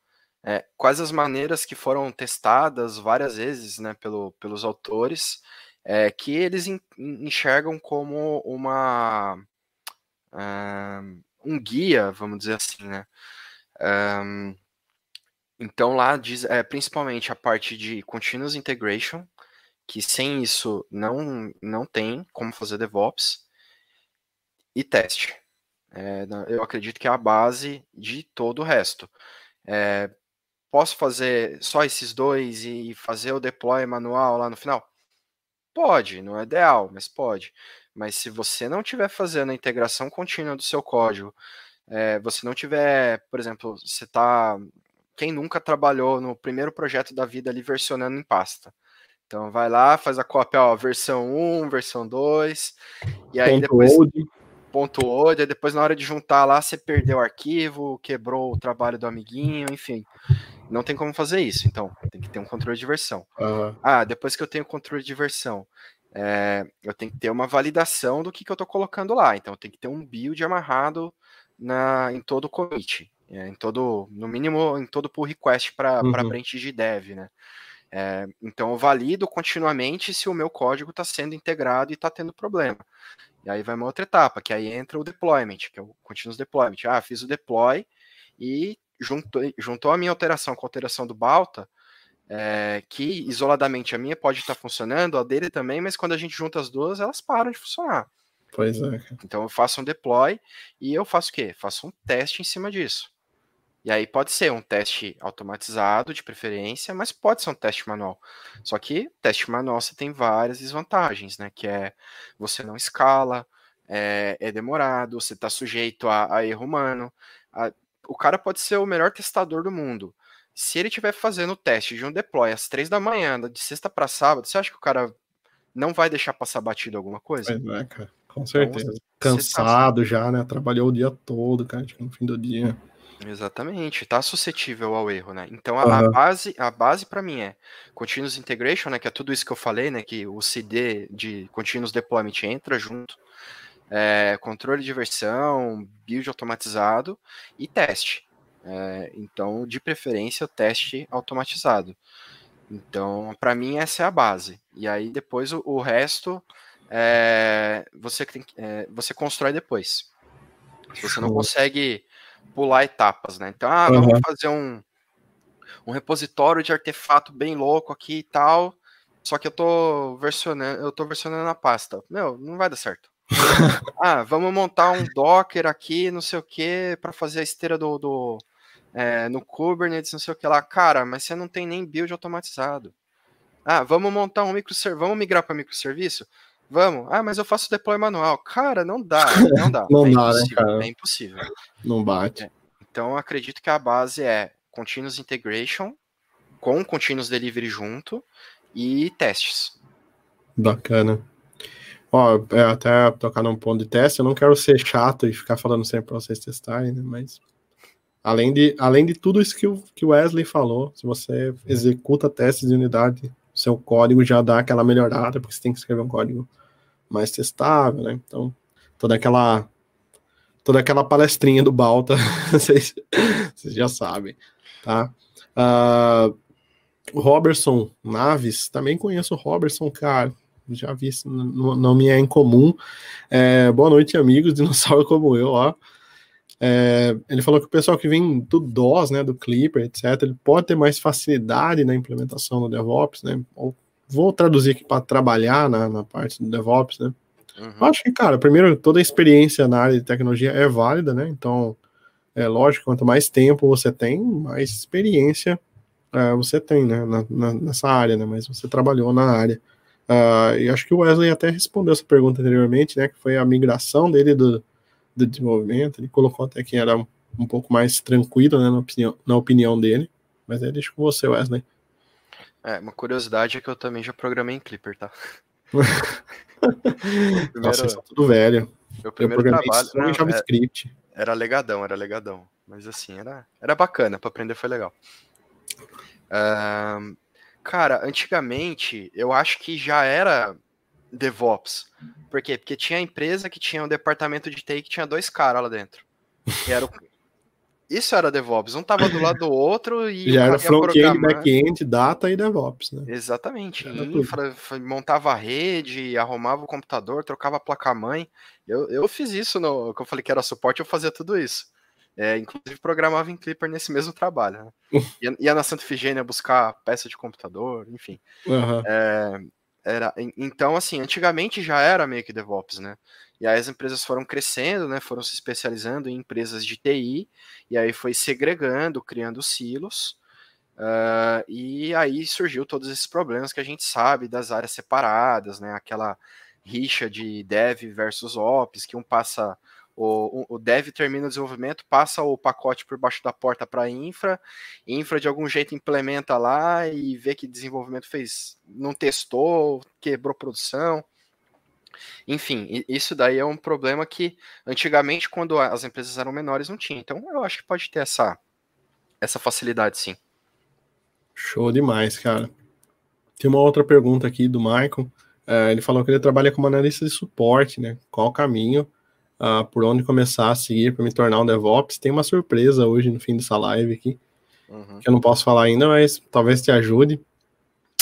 é, quais as maneiras que foram testadas várias vezes, né, pelo, pelos autores, é, que eles enxergam como uma um guia, vamos dizer assim, né? Então lá diz, é, principalmente a parte de continuous integration, que sem isso não não tem como fazer DevOps e teste. É, eu acredito que é a base de todo o resto. É, posso fazer só esses dois e fazer o deploy manual lá no final? Pode, não é ideal, mas pode. Mas se você não estiver fazendo a integração contínua do seu código, é, você não tiver, por exemplo, você está. Quem nunca trabalhou no primeiro projeto da vida ali versionando em pasta? Então vai lá, faz a cópia, ó, versão 1, versão 2, e aí ponto depois. Old. Ponto OD, aí depois na hora de juntar lá, você perdeu o arquivo, quebrou o trabalho do amiguinho, enfim. Não tem como fazer isso, então tem que ter um controle de versão. Uhum. Ah, depois que eu tenho controle de versão, é, eu tenho que ter uma validação do que, que eu estou colocando lá. Então tem que ter um build amarrado na, em todo o commit, é, em todo, no mínimo, em todo pull request para uhum. branch de dev, né? É, então eu valido continuamente se o meu código está sendo integrado e está tendo problema. E aí vai uma outra etapa, que aí entra o deployment, que é o continuous deployment. Ah, fiz o deploy e juntou, juntou a minha alteração com a alteração do Balta, é, que isoladamente a minha pode estar funcionando, a dele também, mas quando a gente junta as duas, elas param de funcionar. Pois é. Então eu faço um deploy e eu faço o quê? Faço um teste em cima disso. E aí pode ser um teste automatizado, de preferência, mas pode ser um teste manual. Só que teste manual você tem várias desvantagens, né? Que é você não escala, é, é demorado, você está sujeito a, a, erro humano. A, o cara pode ser o melhor testador do mundo. Se ele estiver fazendo o teste de um deploy às três da manhã, de sexta para sábado, você acha que o cara não vai deixar passar batido alguma coisa? Pois é, cara. Com então, certeza. Então, Cansado tá... já, né? Trabalhou o dia todo, cara, no fim do dia. Exatamente, tá suscetível ao erro, né? Então a, uhum. a base, a base para mim é continuous integration, né? Que é tudo isso que eu falei, né? Que o CD de continuous deployment entra junto, é, controle de versão, build automatizado e teste. É, então, de preferência, teste automatizado. Então, para mim essa é a base. E aí depois o, o resto é, você tem, é, você constrói depois. Você não consegue pular etapas, né? Então, ah, vamos uhum. fazer um, um repositório de artefato bem louco aqui e tal. Só que eu tô versionando, eu tô versionando a pasta. Meu, não vai dar certo. ah, vamos montar um Docker aqui, não sei o que, para fazer a esteira do, do é, no Kubernetes, não sei o que lá. Cara, mas você não tem nem build automatizado. Ah, vamos montar um microserviço, vamos migrar para microserviço? Vamos. Ah, mas eu faço deploy manual. Cara, não dá, não dá. não é dá, né, cara? É impossível. Não bate. É. Então, acredito que a base é continuous integration com continuous delivery junto e testes. Bacana. Ó, é, até tocar num ponto de teste, eu não quero ser chato e ficar falando sempre para vocês testarem, né? Mas além de, além de tudo isso que o, que o Wesley falou, se você executa testes de unidade, seu código já dá aquela melhorada, porque você tem que escrever um código mais testável, né? Então, toda aquela toda aquela palestrinha do Balta, vocês, já sabem, tá? Uh, Robertson Naves, também conheço o Robertson, cara, já vi, não, não me é incomum. É, boa noite, amigos, dinossauro como eu, ó. É, ele falou que o pessoal que vem do DOS, né, do Clipper, etc., ele pode ter mais facilidade na implementação do DevOps, né? Ou, vou traduzir aqui para trabalhar na, na, parte do DevOps, né? Uhum. Acho que, cara, primeiro, toda a experiência na área de tecnologia é válida, né? Então, É lógico, quanto mais tempo você tem, mais experiência uh, você tem, né, na, na, nessa área, né, mas você trabalhou na área. Uh, e acho que o Wesley até respondeu essa pergunta anteriormente, né, que foi a migração dele do, do desenvolvimento, ele colocou até que era um, pouco mais tranquilo, né, na opinião, na opinião dele, mas aí deixa com você, Wesley. É, uma curiosidade é que eu também já programei em Clipper, tá? primeiro, Nossa, isso é tudo velho. Meu primeiro eu trabalho só em JavaScript. Era, era legadão, era legadão. Mas assim, era, era bacana, para aprender foi legal. Uh, cara, antigamente eu acho que já era DevOps. Por quê? Porque tinha empresa que tinha um departamento de TI que tinha dois caras lá dentro. Era o... Isso era DevOps. Um tava do lado do outro e. Já era front-end, back-end, data e DevOps, né? Exatamente. Infra, montava a rede, arrumava o computador, trocava a placa-mãe. Eu, eu fiz isso no. Que eu falei que era suporte, eu fazia tudo isso. É, inclusive programava em Clipper nesse mesmo trabalho. Né? ia, ia, na Santa Efigênia buscar peça de computador, enfim. Uhum. É, era, então, assim, antigamente já era meio que DevOps, né? E aí as empresas foram crescendo, né? Foram se especializando em empresas de TI, e aí foi segregando, criando silos. Uh, e aí surgiu todos esses problemas que a gente sabe das áreas separadas, né? Aquela rixa de dev versus ops, que um passa o, o dev termina o desenvolvimento, passa o pacote por baixo da porta para infra, infra de algum jeito implementa lá e vê que desenvolvimento fez, não testou, quebrou produção. Enfim, isso daí é um problema que antigamente, quando as empresas eram menores, não tinha. Então, eu acho que pode ter essa, essa facilidade, sim. Show demais, cara. Tem uma outra pergunta aqui do Michael. Uh, ele falou que ele trabalha como analista de suporte, né? Qual o caminho uh, por onde começar a seguir para me tornar um DevOps. Tem uma surpresa hoje no fim dessa live aqui, uhum. que eu não posso falar ainda, mas talvez te ajude.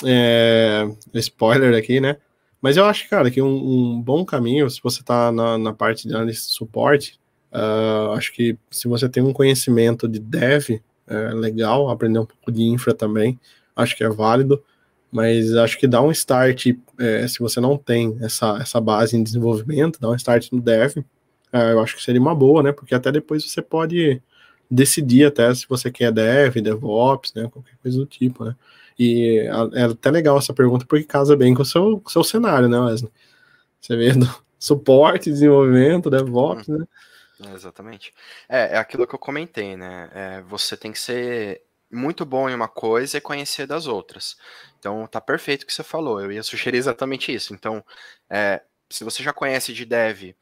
É, spoiler aqui, né? Mas eu acho, cara, que um, um bom caminho, se você está na, na, parte de análise de suporte, uh, acho que se você tem um conhecimento de dev, é legal, aprender um pouco de infra também, acho que é válido, mas acho que dá um start, é, se você não tem essa, essa base em desenvolvimento, dá um start no dev, eu acho que seria uma boa, né? Porque até depois você pode decidir até se você quer dev, DevOps, né? Qualquer coisa do tipo, né? E é até legal essa pergunta porque casa bem com o seu, seu cenário, né, Wesley? Você vê do suporte, desenvolvimento, DevOps, né? É, exatamente. É, é aquilo que eu comentei, né? É, você tem que ser muito bom em uma coisa e conhecer das outras. Então, tá perfeito o que você falou. Eu ia sugerir exatamente isso. Então, é, se você já conhece de dev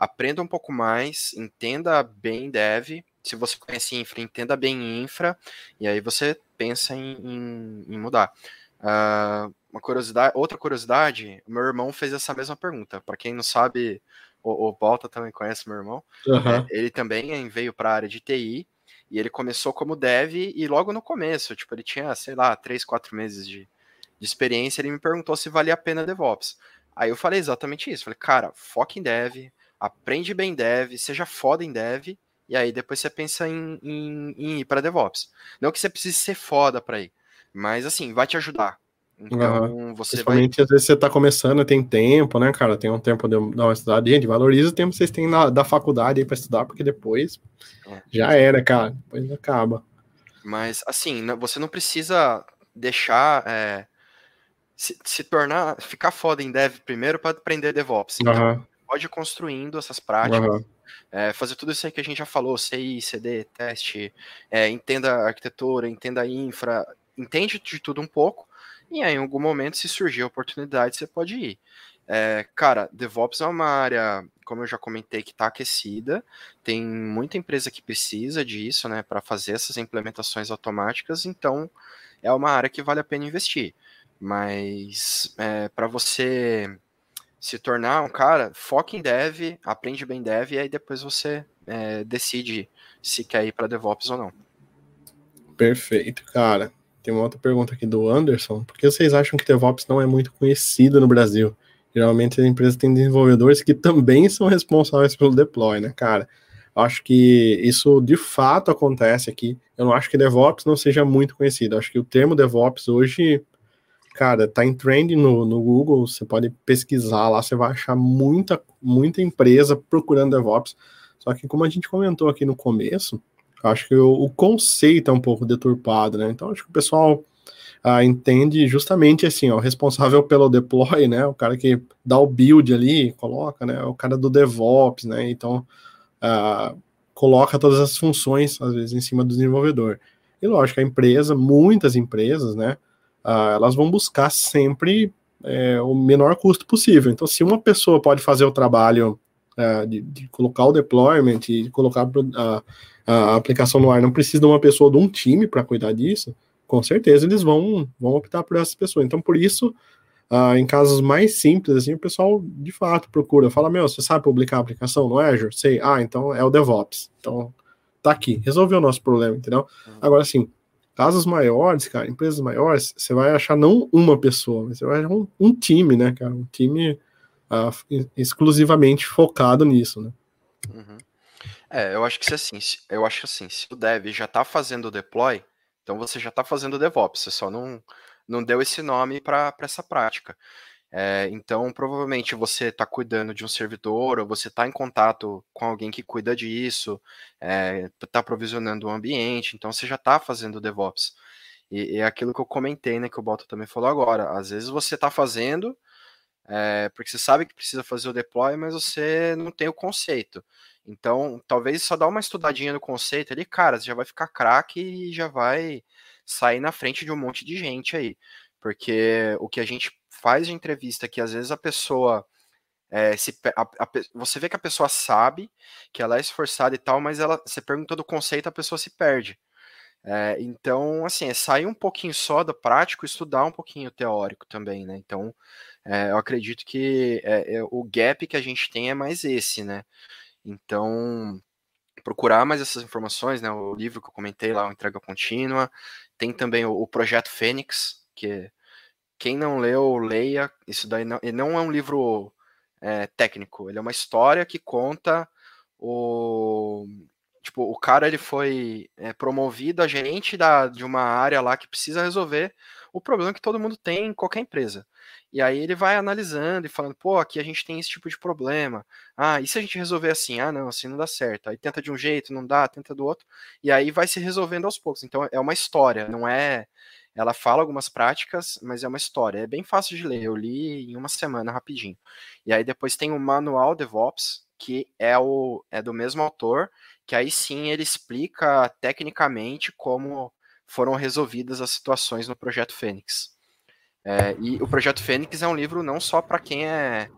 aprenda um pouco mais, entenda bem dev. Se você conhece infra, entenda bem infra, e aí você pensa em, em, em mudar. Uh, uma curiosidade, outra curiosidade, meu irmão fez essa mesma pergunta. Para quem não sabe, o, o Balta também conhece meu irmão. Uhum. ele também veio para a área de TI e ele começou como dev e logo no começo, tipo, ele tinha, sei lá, três, quatro meses de, de experiência, ele me perguntou se valia a pena DevOps. Aí eu falei exatamente isso. Falei, cara, foca em dev, aprende bem dev, seja foda em dev, e aí depois você pensa em, em, em ir para DevOps. Não que você precise ser foda para ir, mas assim, vai te ajudar. Então, uhum. você Principalmente vai... às vezes você tá começando, tem tempo, né, cara? Tem um tempo de dar uma estudada. Gente, valoriza o tempo que vocês têm na, da faculdade aí pra estudar, porque depois é. já era, cara. Depois acaba. Mas, assim, você não precisa deixar é, se, se, tornar, ficar foda em dev primeiro para aprender DevOps. Então, uhum pode ir construindo essas práticas. Uhum. É, fazer tudo isso aí que a gente já falou, CI, CD, teste, é, entenda a arquitetura, entenda a infra, entende de tudo um pouco, e aí em algum momento, se surgir a oportunidade, você pode ir. É, cara, DevOps é uma área, como eu já comentei, que está aquecida, tem muita empresa que precisa disso, né, para fazer essas implementações automáticas, então é uma área que vale a pena investir. Mas é, para você se tornar um cara, foca em dev, aprende bem dev, e aí depois você é, decide se quer ir para DevOps ou não. Perfeito, cara. Tem uma outra pergunta aqui do Anderson. Por que vocês acham que DevOps não é muito conhecido no Brasil? Geralmente as empresas têm desenvolvedores que também são responsáveis pelo deploy, né, cara? Acho que isso de fato acontece aqui. Eu não acho que DevOps não seja muito conhecido. Acho que o termo DevOps hoje cara, tá em trend no, no Google, você pode pesquisar lá, você vai achar muita, muita empresa procurando DevOps. Só que como a gente comentou aqui no começo, acho que o, o conceito é um pouco deturpado, né? Então acho que o pessoal ah, entende justamente assim, ó, o responsável pelo deploy, né? O cara que dá o build ali, coloca, né? O cara do DevOps, né? Então ah, coloca todas as funções, às vezes, em cima do desenvolvedor. E lógico, a empresa, muitas empresas, né? Ah, elas vão buscar sempre é, o menor custo possível. Então, se uma pessoa pode fazer o trabalho é, de, de, colocar o deployment e colocar a, a, aplicação no ar, não precisa de uma pessoa de um time para cuidar disso, com certeza eles vão, vão optar por essas pessoas. Então, por isso, uh, em casos mais simples, assim, o pessoal de fato procura, fala, meu, você sabe publicar a aplicação no Azure? Sei, ah, então é o DevOps. Então, tá aqui, resolveu o nosso problema, entendeu? Uhum. Agora, assim, Casos maiores, cara, empresas maiores, você vai achar não uma pessoa, mas você vai achar um, um time, né, cara? Um time uh, exclusivamente focado nisso, né? Uhum. É, eu acho que se assim, eu acho assim, se o dev já tá fazendo o deploy, então você já tá fazendo o DevOps, você só não, não deu esse nome para essa prática. É, então, provavelmente você está cuidando de um servidor, ou você está em contato com alguém que cuida disso, está é, provisionando o ambiente, então você já está fazendo DevOps. E, é aquilo que eu comentei, né, que o Balto também falou agora. Às vezes você está fazendo, é, porque você sabe que precisa fazer o deploy, mas você não tem o conceito. Então, talvez só dar uma estudadinha no conceito ali, cara, você já vai ficar craque e já vai sair na frente de um monte de gente aí. Porque o que a gente faz de entrevista que às vezes a pessoa é, se, a, a, você vê que a pessoa sabe que ela é esforçada e tal, mas ela você pergunta do conceito, a pessoa se perde. É, então, assim, é sair um pouquinho só do prático, estudar um pouquinho teórico também, né? Então, é, eu acredito que é, é, o gap que a gente tem é mais esse, né? Então, procurar mais essas informações, né? O livro que eu comentei lá, o Entrega Contínua, tem também o, o Projeto Fênix, que quem não leu, leia. Isso daí não, não é um livro é, técnico, ele é uma história que conta o. Tipo, o cara ele foi é, promovido a gerente da, de uma área lá que precisa resolver o problema que todo mundo tem em qualquer empresa. E aí ele vai analisando e falando, pô, aqui a gente tem esse tipo de problema. Ah, e se a gente resolver assim? Ah, não, assim não dá certo. Aí tenta de um jeito, não dá, tenta do outro. E aí vai se resolvendo aos poucos. Então é uma história, não é ela fala algumas práticas, mas é uma história. É bem fácil de ler. Eu li em uma semana rapidinho. E aí depois tem o Manual DevOps, que é, o, é do mesmo autor, que aí sim ele explica tecnicamente como foram resolvidas as situações no Projeto Fênix. É, e o Projeto Fênix é um livro não só para quem é,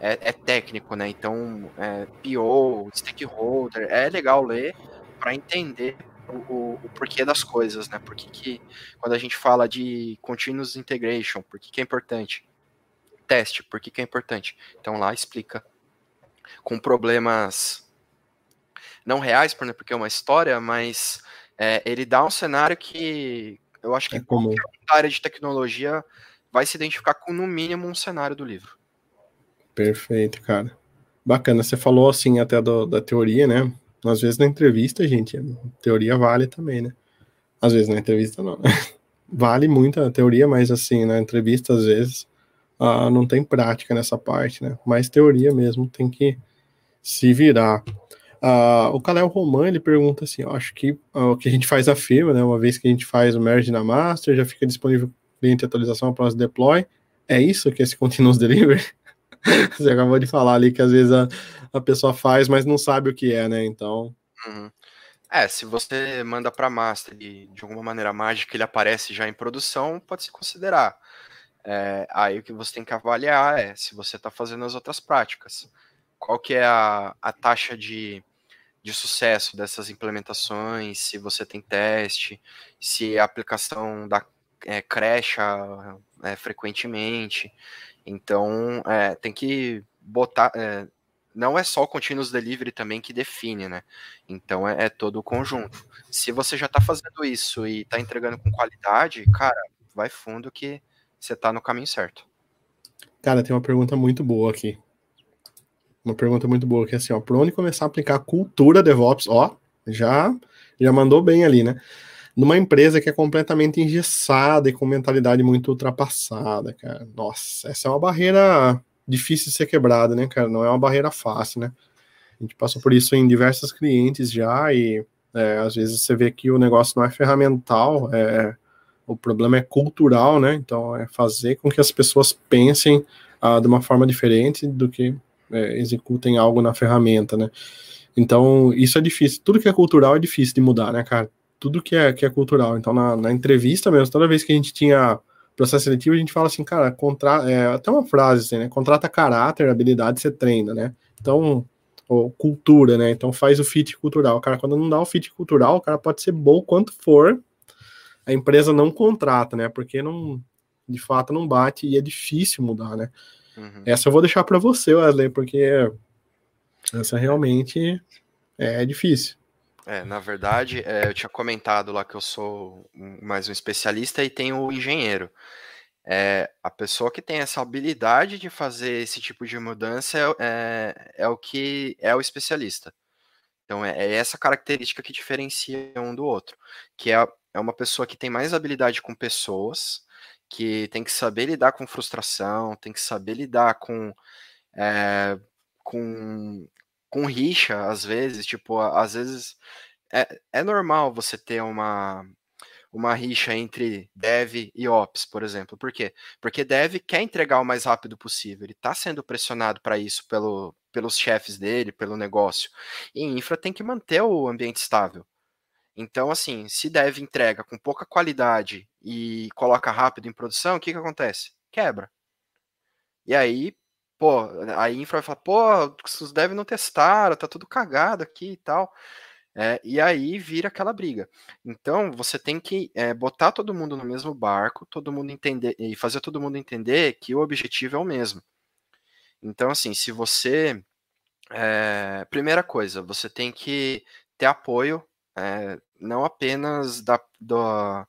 é, é, técnico, né? Então, é, PO, stakeholder, é legal ler para entender o, o, porquê das coisas, né? Por que, quando a gente fala de continuous integration, por que, que é importante? Teste, por que, que é importante? Então lá explica com problemas não reais, porque é uma história, mas é, ele dá um cenário que eu acho que é qualquer área de tecnologia vai se identificar com no mínimo um cenário do livro. Perfeito, cara. Bacana. Você falou assim até do, da teoria, né? Às vezes na entrevista, gente, a teoria vale também, né? Às vezes na entrevista não. vale muito a teoria, mas assim, na entrevista, às vezes, ah, não tem prática nessa parte, né? Mais teoria mesmo, tem que se virar. Ah, o Kalel Roman, ele pergunta assim, eu acho que o que a gente faz afirma, né? Uma vez que a gente faz o merge na master, já fica disponível cliente atualização após deploy. É isso que esse continuous delivery? Você acabou de falar ali que às vezes a, a pessoa faz, mas não sabe o que é, né? Então. Uhum. É, se você manda para master e de alguma maneira mágica ele aparece já em produção, pode se considerar. É, aí o que você tem que avaliar é se você está fazendo as outras práticas. Qual que é a, a taxa de, de sucesso dessas implementações, se você tem teste, se a aplicação da, é, crecha é, frequentemente. Então, é, tem que botar. É, não é só o continuous delivery também que define, né? Então é, é todo o conjunto. Se você já está fazendo isso e está entregando com qualidade, cara, vai fundo que você está no caminho certo. Cara, tem uma pergunta muito boa aqui. Uma pergunta muito boa que é assim, ó, por onde começar a aplicar a cultura DevOps? Ó, já já mandou bem ali, né? Numa empresa que é completamente engessada e com mentalidade muito ultrapassada, cara. Nossa, essa é uma barreira difícil de ser quebrada, né, cara? Não é uma barreira fácil, né? A gente passou por isso em diversos clientes já e é, às vezes você vê que o negócio não é ferramental, é, o problema é cultural, né? Então é fazer com que as pessoas pensem ah, de uma forma diferente do que é, executem algo na ferramenta, né? Então isso é difícil. Tudo que é cultural é difícil de mudar, né, cara? Tudo que é, que é cultural. Então na, na entrevista mesmo, toda vez que a gente tinha processo seletivo, a gente fala assim, cara, contra... é, até uma frase assim, né? Contrata caráter, habilidade, você treina, né? Então, ou cultura, né? Então faz o fit cultural. Cara, quando não dá o fit cultural, o cara pode ser bom quanto for, a empresa não contrata, né? Porque não, de fato, não bate e é difícil mudar, né? Uhum. Essa eu vou deixar para você, Wesley, porque essa realmente é difícil. É, na verdade, é, eu tinha comentado lá que eu sou mais um especialista e tenho o engenheiro. É, a pessoa que tem essa habilidade de fazer esse tipo de mudança é, é, é o que é o especialista. Então é, é, essa característica que diferencia um do outro, que é, é uma pessoa que tem mais habilidade com pessoas, que tem que saber lidar com frustração, tem que saber lidar com é, com com rixa, às vezes, tipo, às vezes é, é normal você ter uma, uma rixa entre dev e ops, por exemplo. Por quê? Porque dev quer entregar o mais rápido possível, ele está sendo pressionado para isso pelo, pelos chefes dele, pelo negócio. E infra tem que manter o ambiente estável. Então, assim, se dev entrega com pouca qualidade e coloca rápido em produção, o que, que acontece? Quebra. E aí, pô, a infra vai falar, pô, os devs não testaram, tá tudo cagado aqui e tal. É, e aí vira aquela briga. Então você tem que é, botar todo mundo no mesmo barco, todo mundo entender e fazer todo mundo entender que o objetivo é o mesmo. Então, assim, se você. É, primeira coisa, você tem que ter apoio, não apenas da, da,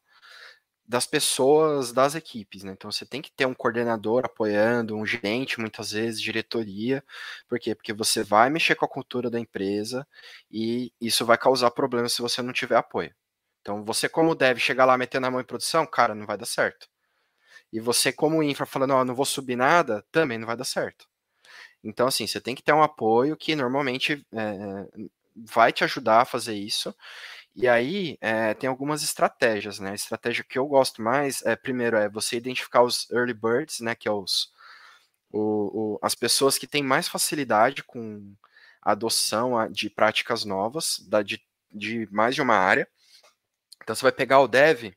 das pessoas das equipes, né? Então você tem que ter um coordenador apoiando, um gerente, muitas vezes, diretoria. Por quê? Porque você vai mexer com a cultura da empresa e isso vai causar problemas se você não tiver apoio. Então você, como deve chegar lá metendo a mão em produção, cara, não vai dar certo. E você, como infra, falando, ó, oh, não vou subir nada, também não vai dar certo. Então, assim, você tem que ter um apoio que normalmente é, vai te ajudar a fazer isso. E aí é, tem algumas estratégias, né? A estratégia que eu gosto mais é, primeiro, é você identificar os early birds, né? Que é os o, o, as pessoas que têm mais facilidade com adoção de práticas novas, da, de, de mais de uma área. Então você vai pegar o dev,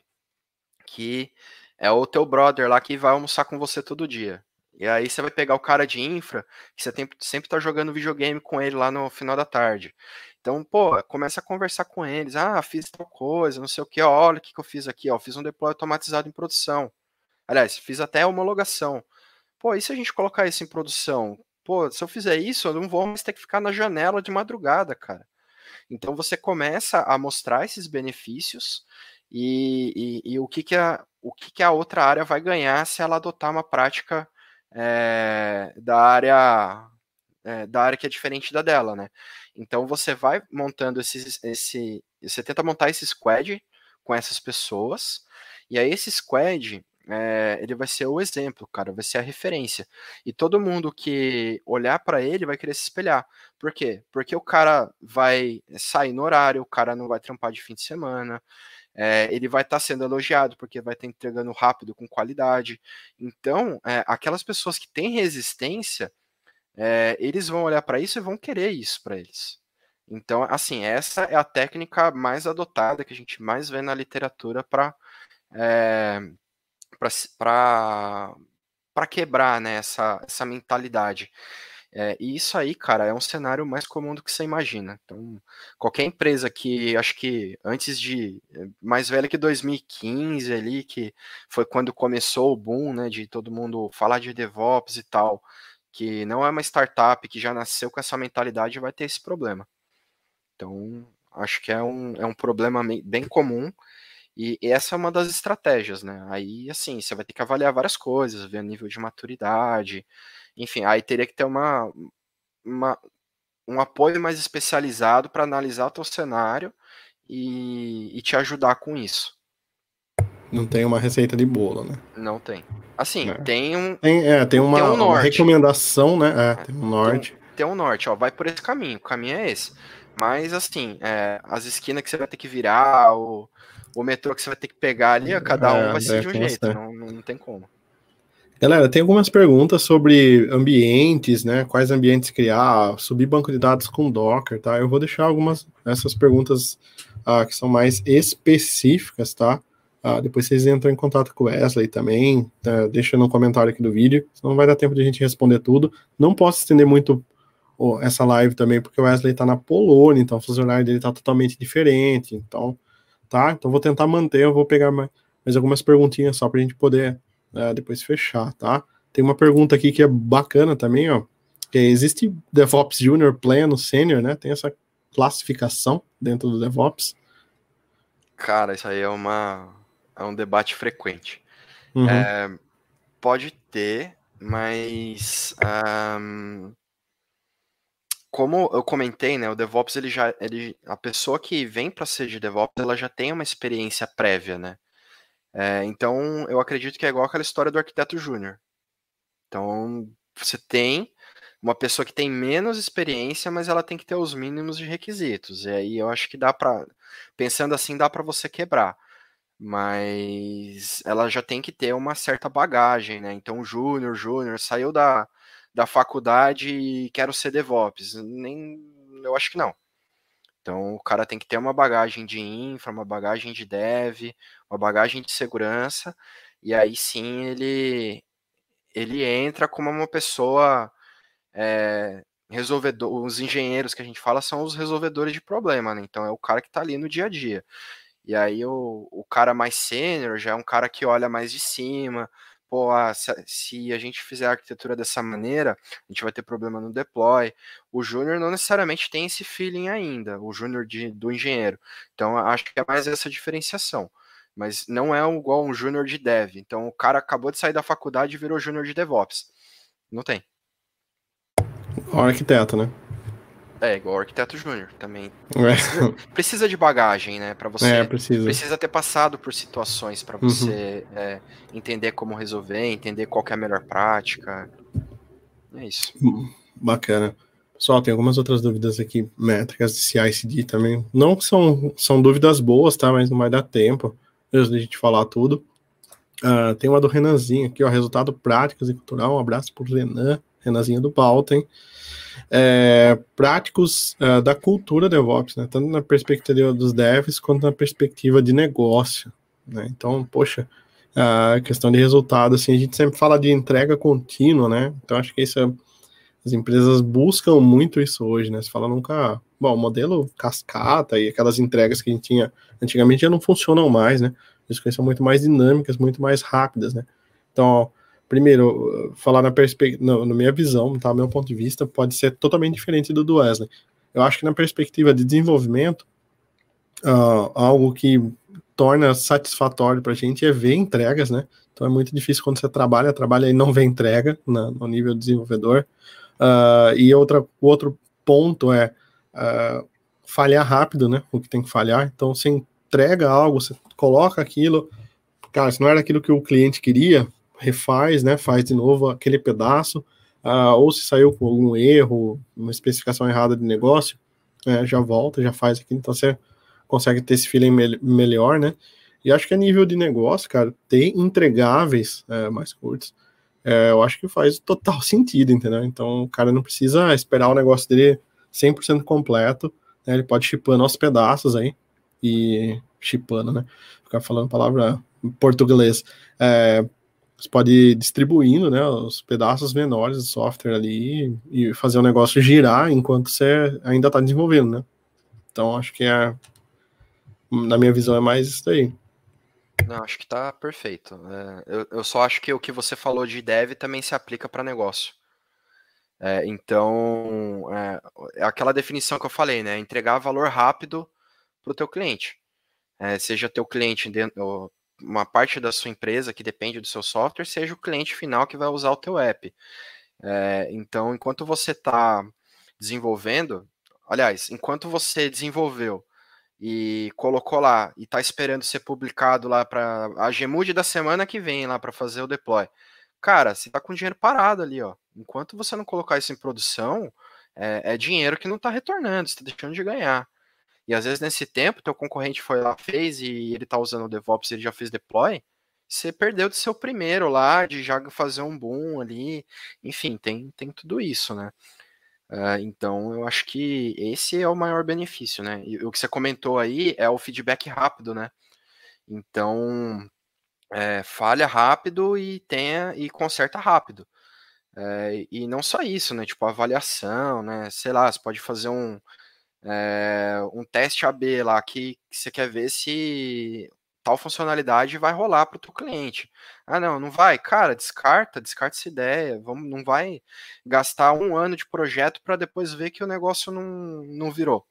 que é o teu brother lá que vai almoçar com você todo dia. E aí você vai pegar o cara de infra, que você tem, sempre tá jogando videogame com ele lá no final da tarde. Então, pô, começa a conversar com eles. Ah, fiz tal coisa, não sei o que. olha o que, que eu fiz aqui. Ó, fiz um deploy automatizado em produção. Aliás, fiz até homologação. Pô, e se a gente colocar isso em produção? Pô, se eu fizer isso, eu não vou mais ter que ficar na janela de madrugada, cara. Então você começa a mostrar esses benefícios e, e, e o, que, que, a, o que, que a outra área vai ganhar se ela adotar uma prática é, da área é, da área que é diferente da dela, né? Então você vai montando esses, esse, você tenta montar esse squad com essas pessoas, e aí esse squad é, ele vai ser o exemplo, cara, vai ser a referência. E todo mundo que olhar para ele vai querer se espelhar. Por quê? Porque o cara vai sair no horário, o cara não vai trampar de fim de semana, é, ele vai estar tá sendo elogiado porque vai estar tá entregando rápido, com qualidade. Então, é, aquelas pessoas que têm resistência, é, eles vão olhar para isso e vão querer isso para eles. Então, assim, essa é a técnica mais adotada que a gente mais vê na literatura para é, para quebrar né, essa, essa mentalidade. É, e isso aí, cara, é um cenário mais comum do que você imagina. Então, qualquer empresa que, acho que antes de, mais velha que 2015 ali, que foi quando começou o boom, né, de todo mundo falar de DevOps e tal, que não é uma startup que já nasceu com essa mentalidade, vai ter esse problema. Então, acho que é um, é um problema bem comum e essa é uma das estratégias, né? Aí, assim, você vai ter que avaliar várias coisas, ver o nível de maturidade, enfim, aí teria que ter uma, uma um apoio mais especializado para analisar o teu cenário e, e, te ajudar com isso. Não tem uma receita de bolo, né? Não tem. Assim, é. tem um. Tem, é, tem uma, um uma recomendação, né? É, tem um norte. Tem ter um norte, ó, vai por esse caminho, o caminho é esse. Mas, assim, é, as esquinas que você vai ter que virar, o, o metrô que você vai ter que pegar ali, cada um é, vai ser de um jeito, não, não tem como. Galera, tem algumas perguntas sobre ambientes, né? Quais ambientes criar, subir banco de dados com Docker, tá? Eu vou deixar algumas dessas perguntas uh, que são mais específicas, tá? Uh, depois vocês entram em contato com o Wesley também, tá? deixa no comentário aqui do vídeo, senão não vai dar tempo de a gente responder tudo. Não posso estender muito oh, essa live também, porque o Wesley tá na Polônia, então o fuso horário dele tá totalmente diferente, então, tá? Então vou tentar manter, eu vou pegar mais, mais algumas perguntinhas só pra gente poder uh, depois fechar, tá? Tem uma pergunta aqui que é bacana também, ó. Que é, existe DevOps Junior, Pleno, Sênior, né? Tem essa classificação dentro do DevOps? Cara, isso aí é uma é um debate frequente. Uhum. É, pode ter, mas um, como eu comentei, né, o DevOps ele já ele, a pessoa que vem para ser de DevOps, ela já tem uma experiência prévia, né? É, então, eu acredito que é igual aquela história do arquiteto júnior. Então, você tem uma pessoa que tem menos experiência, mas ela tem que ter os mínimos de requisitos. E aí eu acho que dá para, pensando assim, dá para você quebrar. Mas ela já tem que ter uma certa bagagem, né? Então, júnior, júnior, saiu da, da faculdade e quero ser DevOps. Nem, eu acho que não. Então, o cara tem que ter uma bagagem de infra, uma bagagem de dev, uma bagagem de segurança, e aí sim ele, ele entra como uma pessoa é, resolvedor. Os engenheiros que a gente fala são os resolvedores de problema, né? Então, é o cara que está ali no dia a dia. E aí, o, o cara mais sênior já é um cara que olha mais de cima, pô, ah, se, se, a gente fizer a arquitetura dessa maneira, a gente vai ter problema no deploy. O júnior não necessariamente tem esse feeling ainda, o júnior do engenheiro. Então, acho que é mais essa diferenciação. Mas não é igual um júnior de dev. Então, o cara acabou de sair da faculdade e virou júnior de DevOps. Não tem. O arquiteto, né? É, igual o arquiteto júnior também. É. Precisa, precisa, de bagagem, né? Para você. É, precisa. Precisa ter passado por situações para uhum. você uhum. é, entender como resolver, entender qual é a melhor prática. É isso. Bacana. Pessoal, tem algumas outras dúvidas aqui, métricas de CI/CD também. Não são, são dúvidas boas, tá? Mas não vai dar tempo de a gente falar tudo. Uh, tem uma do Renanzinho aqui, ó, resultado prático e cultural. Um abraço pro Renan, Renanzinho do Baltem é, práticos é, da cultura DevOps, né? tanto na perspectiva dos devs quanto na perspectiva de negócio. Né? Então, poxa, a questão de resultado, assim, a gente sempre fala de entrega contínua, né? Então, acho que isso é, as empresas buscam muito isso hoje, né? Você fala nunca, bom, o modelo cascata e aquelas entregas que a gente tinha antigamente já não funcionam mais, né? As coisas são muito mais dinâmicas, muito mais rápidas, né? Então, primeiro, falar na perspectiva, na minha visão, tá? Meu ponto de vista pode ser totalmente diferente do do Wesley. Eu acho que na perspectiva de desenvolvimento, uh, algo que torna satisfatório para a gente é ver entregas, né? Então é muito difícil quando você trabalha, trabalha e não vê entrega na, no nível desenvolvedor. Uh, e outra, outro ponto é uh, falhar rápido, né? O que tem que falhar. Então você entrega algo, você coloca aquilo, cara, se não era aquilo que o cliente queria, refaz, né, faz de novo aquele pedaço, uh, ou se saiu com algum erro, uma especificação errada de negócio, é, já volta, já faz aqui, então você consegue ter esse feeling me melhor, né? E acho que a nível de negócio, cara, ter entregáveis é, mais curtos, é, eu acho que faz total sentido, entendeu? Então o cara não precisa esperar o negócio dele 100% completo, né? ele pode chipando aos pedaços aí, e chipando, né? Ficar falando palavra em português. É, você pode ir distribuindo né, os pedaços menores do software ali e fazer o negócio girar enquanto você ainda está desenvolvendo, né? Então acho que é, na minha visão é mais isso aí. Não, acho que tá perfeito. É, eu, eu só acho que o que você falou de dev também se aplica para negócio. É, então, é, é, aquela definição que eu falei, né? Entregar valor rápido para o teu cliente. É, seja teu cliente dentro, uma parte da sua empresa que depende do seu software seja o cliente final que vai usar o teu app. É, então, enquanto você está desenvolvendo, aliás, enquanto você desenvolveu e colocou lá e está esperando ser publicado lá para a Gmood da semana que vem lá para fazer o deploy, cara, você está com dinheiro parado ali, ó. Enquanto você não colocar isso em produção, é, é dinheiro que não está retornando, está deixando de ganhar. E às vezes nesse tempo, teu concorrente foi lá, fez e ele está usando o DevOps, ele já fez deploy, você perdeu de seu primeiro lá, de já fazer um boom ali, enfim, tem, tem tudo isso, né? Uh, então, eu acho que esse é o maior benefício, né? E o que você comentou aí é o feedback rápido, né? Então, é, falha rápido e tenha e conserta rápido. É, e não só isso, né? Tipo, avaliação, né? Sei lá, você pode fazer um, é, um teste AB lá que, que você quer ver se tal funcionalidade vai rolar para o teu cliente. Ah, não, não vai. Cara, descarta, descarta essa ideia. Vamos, não vai gastar um ano de projeto para depois ver que o negócio não, não virou.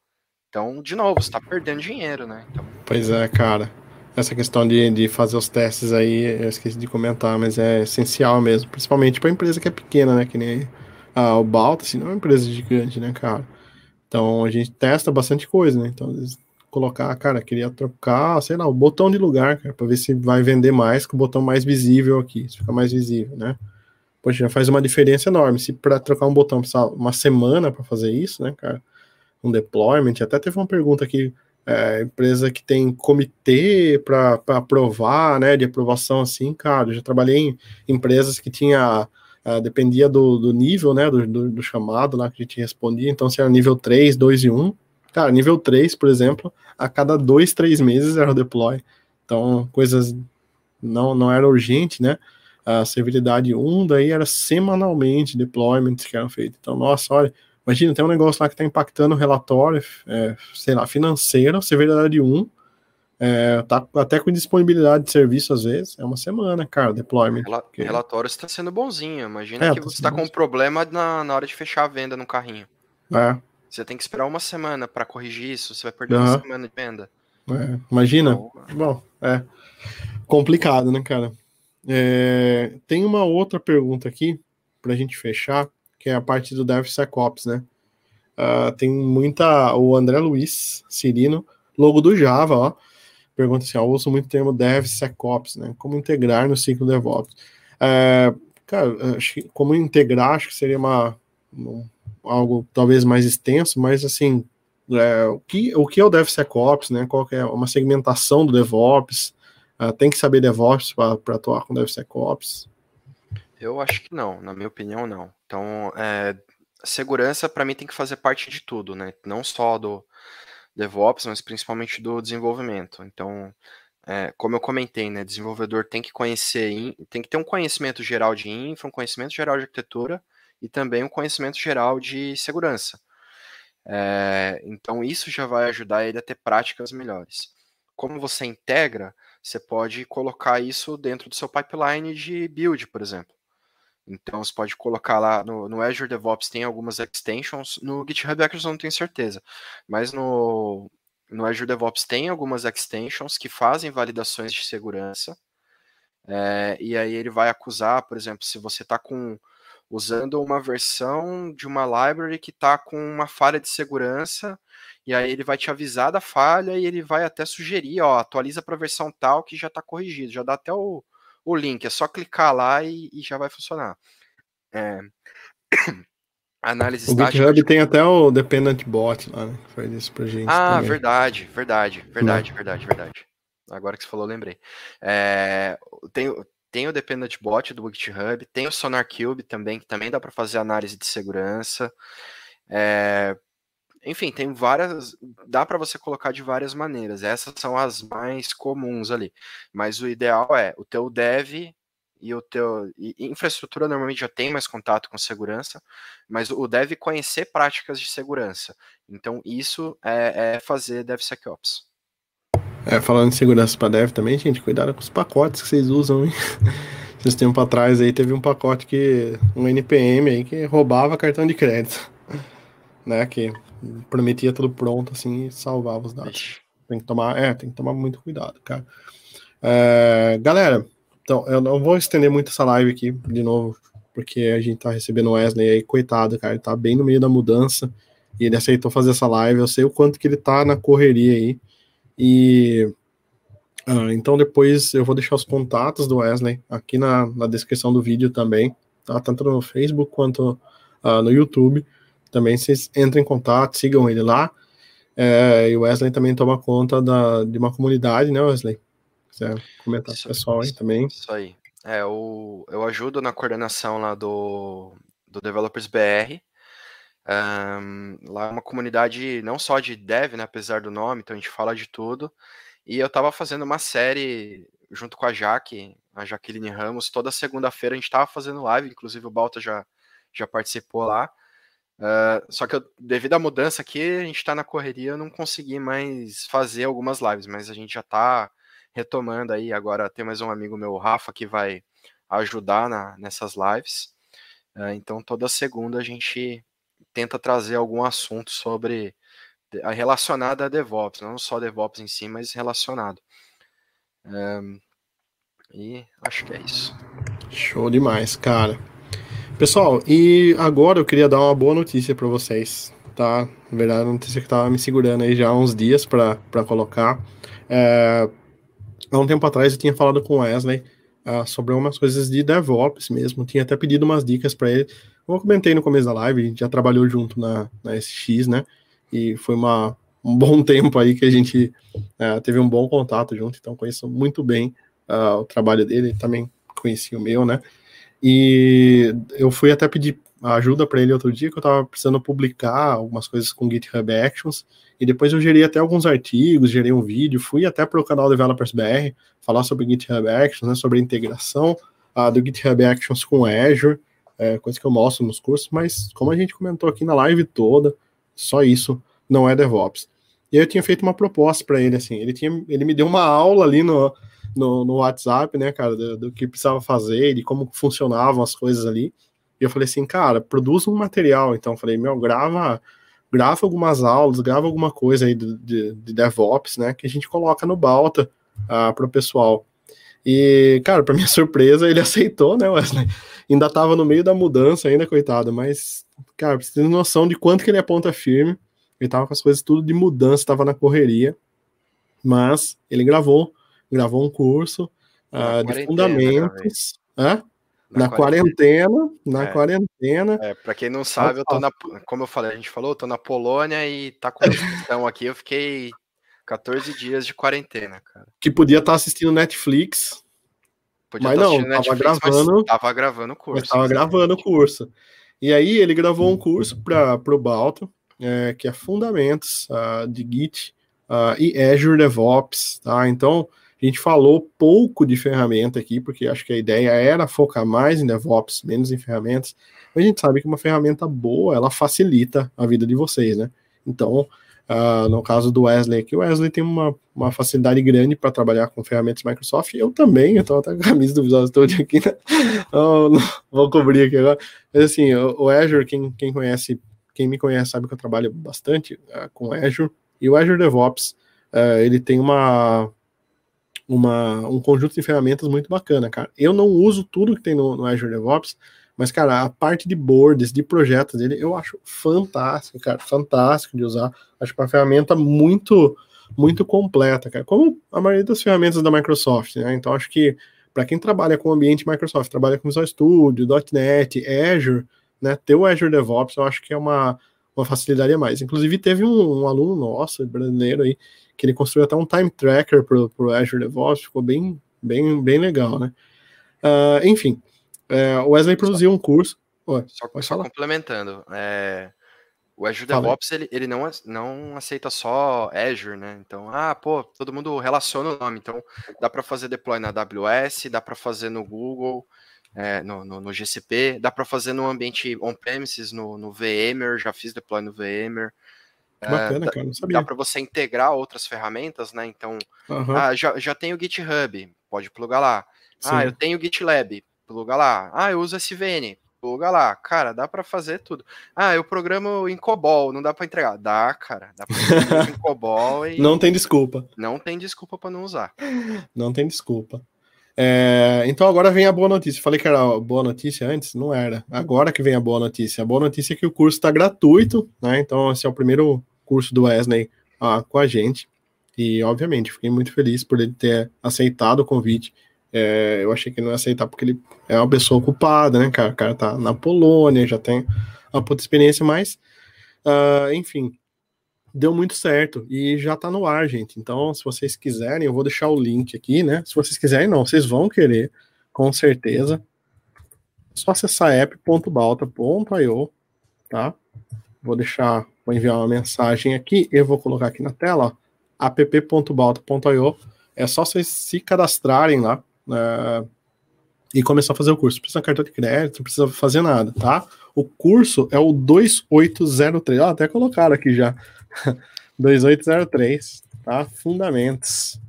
Então, de novo, você está perdendo dinheiro, né? Então... Pois é, cara. Essa questão de, de fazer os testes aí, eu esqueci de comentar, mas é essencial mesmo. Principalmente para empresa que é pequena, né? Que nem a, o Balta, assim, não é uma empresa gigante, né, cara? Então a gente testa bastante coisa, né? Então, colocar, cara, queria trocar, sei lá, o botão de lugar, cara, para ver se vai vender mais com o botão mais visível aqui, se fica mais visível, né? Poxa, já faz uma diferença enorme. Se para trocar um botão precisar uma semana para fazer isso, né, cara? Um deployment, até teve uma pergunta aqui, é, empresa que tem comitê para aprovar, né, de aprovação assim, cara, eu já trabalhei em empresas que tinha Uh, dependia do, do, nível, né, do, do, do, chamado lá que a gente respondia, então se era nível 3, 2 e 1, Cara, nível 3, por exemplo, a cada dois, três meses era o deploy. Então, coisas não, não era urgente, né? A severidade 1 daí era semanalmente deployments que eram feitos. Então, nossa, olha, imagina, tem um negócio lá que está impactando o relatório, é, sei lá, financeiro, severidade 1, é, tá até com disponibilidade de serviço às vezes, é uma semana, cara, deployment. Rel porque... Relatório está sendo bonzinho, imagina é, que tá você está com um problema na, na hora de fechar a venda no carrinho. É, você tem que esperar uma semana para corrigir isso, você vai perder uhum. uma semana de venda. É, imagina. Então, Bom, é complicado, né, cara? É, tem uma outra pergunta aqui para a gente fechar, que é a parte do DevSecOps, né? Uh, tem muita. O André Luiz Cirino, logo do Java, ó. Pergunta assim: eu uso muito o termo DevSecOps, né? Como integrar no ciclo DevOps? É, cara, acho que, como integrar, acho que seria uma, algo talvez mais extenso, mas assim, é, o, que, o que é o DevSecOps, né? Qual é uma segmentação do DevOps? Uh, tem que saber DevOps para atuar com DevSecOps? Eu acho que não, na minha opinião, não. Então, é, segurança para mim tem que fazer parte de tudo, né? Não só do DevOps, mas principalmente do desenvolvimento. Então, é, como eu comentei, né, desenvolvedor tem que conhecer, tem que ter um conhecimento geral de infra, um conhecimento geral de arquitetura e também um conhecimento geral de segurança. É, então, isso já vai ajudar ele a ter práticas melhores. Como você integra, você pode colocar isso dentro do seu pipeline de build, por exemplo. Então, você pode colocar lá no, no Azure DevOps, tem algumas extensions. No GitHub Actions eu não tenho certeza, mas no, no Azure DevOps tem algumas extensions que fazem validações de segurança. É, e aí ele vai acusar, por exemplo, se você está com usando uma versão de uma library que está com uma falha de segurança, e aí ele vai te avisar da falha e ele vai até sugerir, ó, atualiza para a versão tal que já está corrigido, já dá até o, o link, é só clicar lá e, e já vai funcionar. É... Análise o estática. O GitHub de... tem até o Dependent Bot lá, né? Que faz isso pra gente. Ah, também. verdade, verdade, verdade, Não. verdade, verdade. Agora que você falou, eu lembrei. É, tem, tem o Dependent Bot do GitHub, tem o SonarCube também, que também dá para fazer análise de segurança. É, enfim, tem várias. Dá para você colocar de várias maneiras. Essas são as mais comuns ali. Mas o ideal é o teu dev e o teu. E infraestrutura normalmente já tem mais contato com segurança, mas o dev conhecer práticas de segurança. Então, isso é, é fazer DevSecOps. É, falando em segurança para dev também, gente, cuidado com os pacotes que vocês usam, hein? Esses tempos atrás aí teve um pacote que. um NPM aí que roubava cartão de crédito. Né? Que prometia tudo pronto assim e salvava os dados. Tem que tomar, é, tem que tomar muito cuidado, cara. É, galera, então, eu não vou estender muito essa live aqui de novo, porque a gente tá recebendo o Wesley aí, coitado, cara, ele tá bem no meio da mudança e ele aceitou fazer essa live. Eu sei o quanto que ele tá na correria aí. E ah, então depois eu vou deixar os contatos do Wesley aqui na, na descrição do vídeo também, tá? Tanto no Facebook quanto ah, no YouTube. Também vocês entrem em contato, sigam ele lá. É, e o Wesley também toma conta da, de uma comunidade, né, Wesley? Quiser comentar isso, pessoal aí também. Isso aí. É, eu, eu ajudo na coordenação lá do, do Developers BR. Um, lá é uma comunidade não só de dev, né, apesar do nome, então a gente fala de tudo. E eu estava fazendo uma série junto com a Jaque, a Jaqueline Ramos, toda segunda-feira a gente estava fazendo live, inclusive o Balta já, já participou lá. Uh, só que eu, devido à mudança aqui, a gente está na correria, eu não consegui mais fazer algumas lives, mas a gente já está retomando aí. Agora tem mais um amigo meu, Rafa, que vai ajudar na, nessas lives. Uh, então toda segunda a gente tenta trazer algum assunto sobre relacionado a DevOps, não só DevOps em si, mas relacionado. Um, e acho que é isso. Show demais, cara. Pessoal, e agora eu queria dar uma boa notícia para vocês, tá? Na verdade, a notícia que tava me segurando aí já há uns dias para colocar. É, há um tempo atrás eu tinha falado com o Wesley uh, sobre umas coisas de DevOps mesmo, tinha até pedido umas dicas para ele. Eu comentei no começo da live, a gente já trabalhou junto na, na SX, né? E foi uma, um bom tempo aí que a gente uh, teve um bom contato junto, então conheço muito bem uh, o trabalho dele, também conheci o meu, né? E eu fui até pedir ajuda para ele outro dia, que eu estava precisando publicar algumas coisas com GitHub Actions, e depois eu gerei até alguns artigos, gerei um vídeo, fui até para o canal Developers BR, falar sobre GitHub Actions, né, sobre a integração uh, do GitHub Actions com Azure, é, coisa que eu mostro nos cursos, mas como a gente comentou aqui na live toda, só isso não é DevOps. E eu tinha feito uma proposta para ele, assim, ele, tinha, ele me deu uma aula ali no, no, no WhatsApp, né, cara, do, do, que precisava fazer, de como funcionavam as coisas ali. E eu falei assim, cara, produz um material. Então, falei, meu, grava, grava algumas aulas, grava alguma coisa aí de, de, de DevOps, né, que a gente coloca no Balta uh, para o pessoal. E, cara, para minha surpresa, ele aceitou, né, Wesley? Ainda tava no meio da mudança ainda, coitado, mas, cara, você tem noção de quanto que ele é ponta firme. Ele tava com as coisas tudo de mudança, tava na correria. Mas ele gravou gravou um curso uh, de fundamentos. Na, na quarentena, quarentena na é. quarentena. É, para quem não sabe, eu tô na, como eu falei, a gente falou, eu tô na Polônia e tá com questão aqui, eu fiquei 14 dias de quarentena, cara. Que podia estar tá assistindo Netflix. Podia mas tá não, Netflix, tava gravando. Tava gravando o curso. Tava gravando o curso. E aí ele gravou um curso para o Balto, é, que é Fundamentos uh, de Git uh, e Azure DevOps, tá? Então, a gente falou pouco de ferramenta aqui, porque acho que a ideia era focar mais em DevOps, menos em ferramentas. Mas a gente sabe que uma ferramenta boa, ela facilita a vida de vocês, né? Então, uh, no caso do Wesley aqui, o Wesley tem uma, uma facilidade grande para trabalhar com ferramentas Microsoft. Eu também, eu tô até com a camisa do Visual Studio aqui, né? oh, vou cobrir aqui agora. Mas assim, o, o Azure, quem, quem conhece, quem me conhece sabe que eu trabalho bastante uh, com Azure. E o Azure DevOps, uh, ele tem uma uma, um conjunto de ferramentas muito bacana, cara. Eu não uso tudo que tem no, no Azure DevOps, mas, cara, a parte de boards, de projetos dele, eu acho fantástico, cara, fantástico de usar. Acho que uma ferramenta muito, muito completa, cara. Como a maioria das ferramentas da Microsoft, né? Então, acho que para quem trabalha com o ambiente Microsoft, trabalha com Visual Studio, .NET, Azure, né? Ter o Azure DevOps, eu acho que é uma, uma facilidade a mais. Inclusive, teve um, um aluno nosso, brasileiro aí, que ele construiu até um time tracker para o Azure DevOps, ficou bem, bem, bem legal, né? Uh, enfim, uh, o Wesley produziu um curso. Só, só complementando, é, o Azure Fala. DevOps ele, ele não, não aceita só Azure, né? Então, ah, pô, todo mundo relaciona o nome. Então, dá para fazer deploy na AWS, dá para fazer no Google, é, no, no, no, GCP, dá para fazer no ambiente on-premises, no, no VMware, já fiz deploy no VMware. Que bacana, cara, não sabia. Dá para você integrar outras ferramentas, né? Então, uhum. ah, já, já tenho GitHub, pode plugar lá. Sim. Ah, eu tenho GitLab, pluga lá. Ah, eu uso SVN, pluga lá. Cara, dá para fazer tudo. Ah, eu programo em COBOL, não dá para entregar. Dá, cara, dá para fazer em COBOL e... Não tem desculpa. Não tem desculpa para não usar. Não tem desculpa. É, então agora vem a boa notícia. Falei que era boa notícia antes, não era. Agora que vem a boa notícia. A boa notícia é que o curso está gratuito, né? Então esse é o primeiro curso do Wesley ah, com a gente. E, obviamente, fiquei muito feliz por ele ter aceitado o convite. É, eu achei que ele não ia aceitar porque ele é uma pessoa ocupada, né, cara? O cara tá na Polônia, já tem uma puta experiência, mas Uh, enfim, deu muito certo e já tá no ar, gente. Então, se vocês quiserem, eu vou deixar o link aqui, né? Se vocês quiserem, não, vocês vão querer, com certeza. É só acessar app.balta.io, tá? Vou deixar, vou enviar uma mensagem aqui, eu vou colocar aqui na tela, app.balta.io. É só vocês se cadastrarem lá uh, e começar a fazer o curso. Não precisa cartão de crédito, não precisa fazer nada, tá? O curso é o 2803. Ó, até colocaram aqui já. 2803, tá? Fundamentos,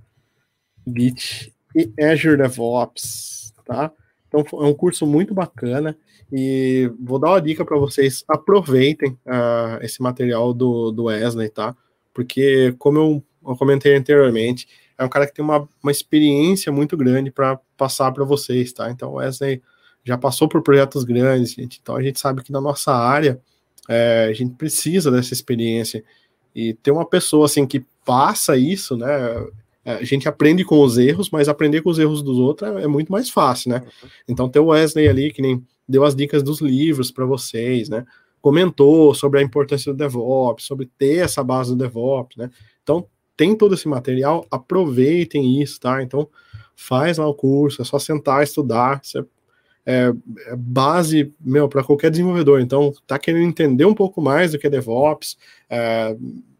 Git e Azure DevOps, tá? Então é um curso muito bacana e vou dar uma dica para vocês. Aproveitem uh, esse material do, do Wesley, tá? Porque, como eu, eu comentei anteriormente, é um cara que tem uma, uma experiência muito grande para passar para vocês, tá? Então, o Wesley já passou por projetos grandes, gente. Então a gente sabe que na nossa área é, a gente precisa dessa experiência e ter uma pessoa assim que passa isso, né? É, a gente aprende com os erros, mas aprender com os erros dos outros é, é muito mais fácil, né? Uhum. Então ter o Wesley ali que nem deu as dicas dos livros para vocês, né? Comentou sobre a importância do DevOps, sobre ter essa base do DevOps, né? Então tem todo esse material, aproveitem isso, tá? Então faz lá o curso, é só sentar, estudar, você é, é base, meu, para qualquer desenvolvedor. Então, tá querendo entender um pouco mais do que é DevOps, é,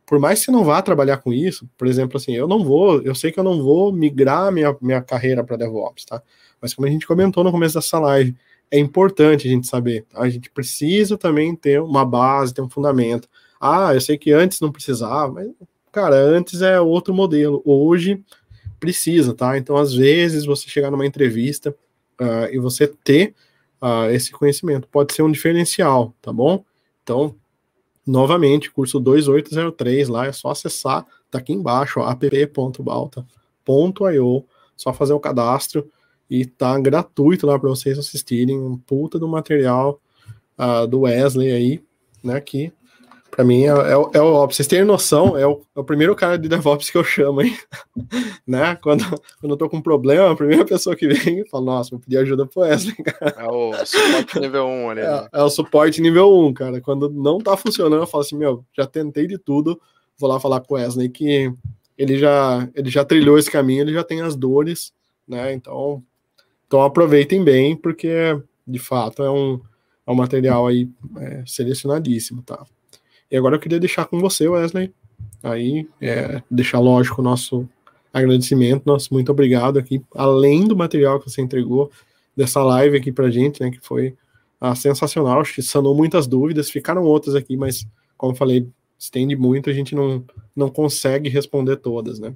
por mais que você não vá trabalhar com isso, por exemplo, assim, eu não vou, eu sei que eu não vou migrar minha, minha carreira para DevOps, tá? Mas como a gente comentou no começo dessa live, é importante a gente saber, a gente precisa também ter uma base, ter um fundamento. Ah, eu sei que antes não precisava, mas, cara, antes é outro modelo, hoje precisa, tá? Então, às vezes, você chegar numa entrevista, uh, e você ter uh, esse conhecimento. Pode ser um diferencial, tá bom? Então, novamente, curso 2803 lá, é só acessar, tá aqui embaixo, app.balta.io, só fazer o cadastro e tá gratuito lá para vocês assistirem um puta do material uh, do Wesley aí, né, que Pra mim é, é, é o. Pra vocês terem noção, é o, é o primeiro cara de DevOps que eu chamo, hein? né? Quando, quando eu tô com um problema, a primeira pessoa que vem fala, nossa, vou pedir ajuda pro Wesley, cara. É o suporte nível 1 ali. É, né? é, o suporte nível 1, cara. Quando não tá funcionando, eu falo assim, meu, já tentei de tudo, vou lá falar com o Wesley que ele já, ele já trilhou esse caminho, ele já tem as dores, né? Então, então aproveitem bem, porque de fato é um, é um material aí é, selecionadíssimo, tá? E agora eu queria deixar com você, Wesley, aí, é, deixar lógico o nosso agradecimento, nosso muito obrigado aqui, além do material que você entregou, dessa live aqui pra gente, né, que foi ah, sensacional, acho que sanou muitas dúvidas, ficaram outras aqui, mas, como falei, estende muito, a gente não, não consegue responder todas, né.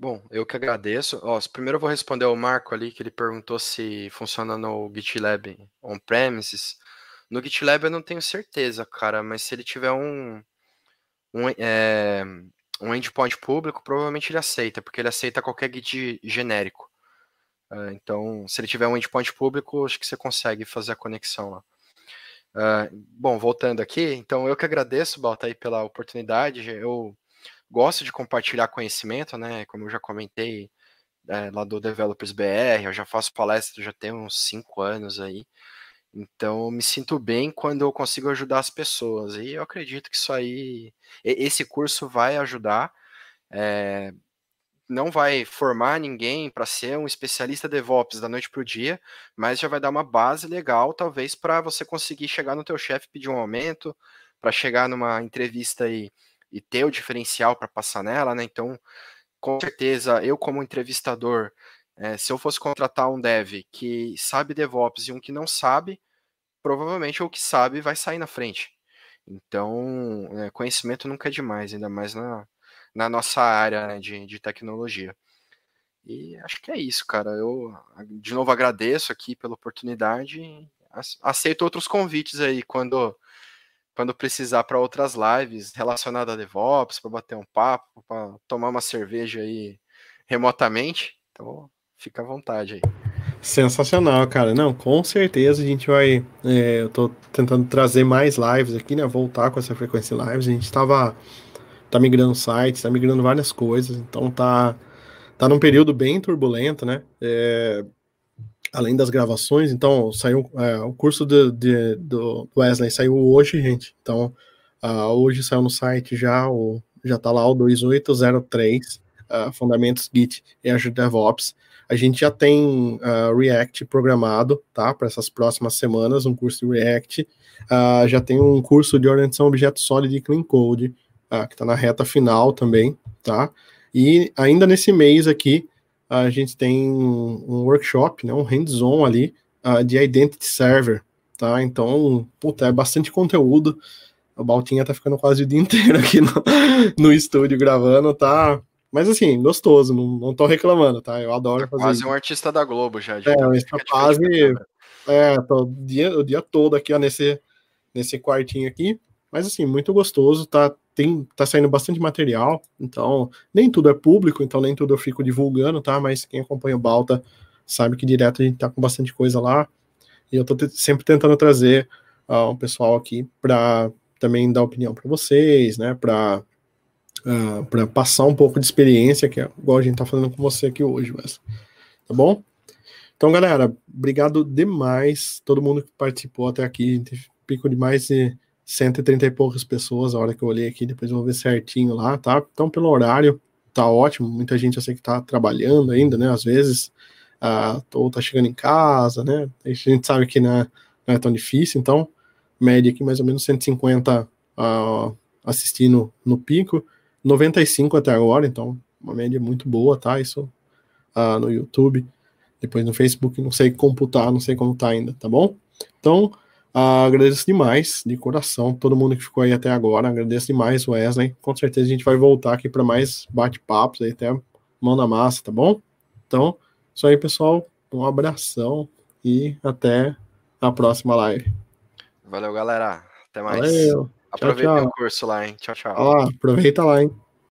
Bom, eu que agradeço. Ó, primeiro eu vou responder ao Marco ali, que ele perguntou se funciona no GitLab on-premises. No GitLab eu não tenho certeza, cara, mas se ele tiver um, um, é, um endpoint público, provavelmente ele aceita, porque ele aceita qualquer Git genérico. Uh, então, se ele tiver um endpoint público, acho que você consegue fazer a conexão lá. Uh, bom, voltando aqui, então eu que agradeço, Balta, aí pela oportunidade. Eu gosto de compartilhar conhecimento, né? Como eu já comentei é, lá do Developers BR, eu já faço palestra já tem uns cinco anos aí. Então, eu me sinto bem quando eu consigo ajudar as pessoas. E eu acredito que isso aí, esse curso vai ajudar. É, não vai formar ninguém para ser um especialista DevOps da noite para o dia, mas já vai dar uma base legal, talvez, para você conseguir chegar no teu chefe pedir um aumento, para chegar numa entrevista e, e ter o diferencial para passar nela, né? Então, com certeza, eu como entrevistador é, se eu fosse contratar um dev que sabe DevOps e um que não sabe, provavelmente o que sabe vai sair na frente. Então, é, conhecimento nunca é demais, ainda mais na, na nossa área né, de, de tecnologia. E acho que é isso, cara. Eu, de novo, agradeço aqui pela oportunidade. Aceito outros convites aí quando, quando precisar para outras lives relacionadas a DevOps, para bater um papo, para tomar uma cerveja aí remotamente. Então, Fica à vontade aí. Sensacional, cara. Não, com certeza a gente vai. É, eu tô tentando trazer mais lives aqui, né? Voltar com essa frequência lives. A gente tava. Tá migrando sites, tá migrando várias coisas. Então tá. Tá num período bem turbulento, né? É, além das gravações. Então, saiu é, o curso de, de, do Wesley saiu hoje, gente. Então, uh, hoje saiu no site já, o, já tá lá o 2803, uh, ah, Fundamentos Git e Azure DevOps. A gente já tem uh, React programado, tá? Para essas próximas semanas, um curso de React. Já tem um curso de orientação objeto sólido e clean code, que está na reta final também, tá? E ainda nesse mês aqui, a gente tem um workshop, né, um hands-on ali, de Identity Server, tá? Então, puta, é bastante conteúdo. O Baltinha tá ficando quase o dia inteiro aqui no, no estúdio gravando, tá? Mas assim, gostoso, não, não tô reclamando, tá? Eu adoro fazer Quase um artista da Globo já. É, mas tá quase. É, tô o dia, o dia todo aqui, ó, nesse, nesse quartinho aqui. Mas assim, muito gostoso, tá, tem, tá saindo bastante material, então nem tudo é público, então nem tudo eu fico divulgando, tá? Mas quem acompanha o Balta sabe que direto a gente tá com bastante coisa lá. E eu tô sempre tentando trazer uh, um pessoal aqui para também dar opinião para vocês, né? Para uh, ah, para passar um pouco de experiência, que é igual a gente tá falando com você aqui hoje, mas tá bom? Então, galera, obrigado demais todo mundo que participou até aqui. A gente pico de mais de 130 e poucas pessoas a hora que eu olhei aqui, depois eu vou ver certinho lá, tá? Então, pelo horário, tá ótimo. Muita gente eu sei que tá trabalhando ainda, né? Às vezes, uh, ou tá chegando em casa, né? A gente sabe que não é, não é tão difícil, então, média aqui mais ou menos 150 uh, assistindo no pico. 95 até agora, então uma média muito boa, tá? Isso uh, no YouTube. Depois no Facebook, não sei computar, não sei como tá ainda, tá bom? Então, uh, agradeço demais, de coração, todo mundo que ficou aí até agora. Agradeço demais, Wesley. Com certeza a gente vai voltar aqui para mais bate-papos aí, até mão na massa, tá bom? Então, isso aí, pessoal. Um abração e até a próxima live. Valeu, galera. Até mais. Valeu. Aproveita o curso lá, hein? Tchau, tchau. Aproveita lá, hein?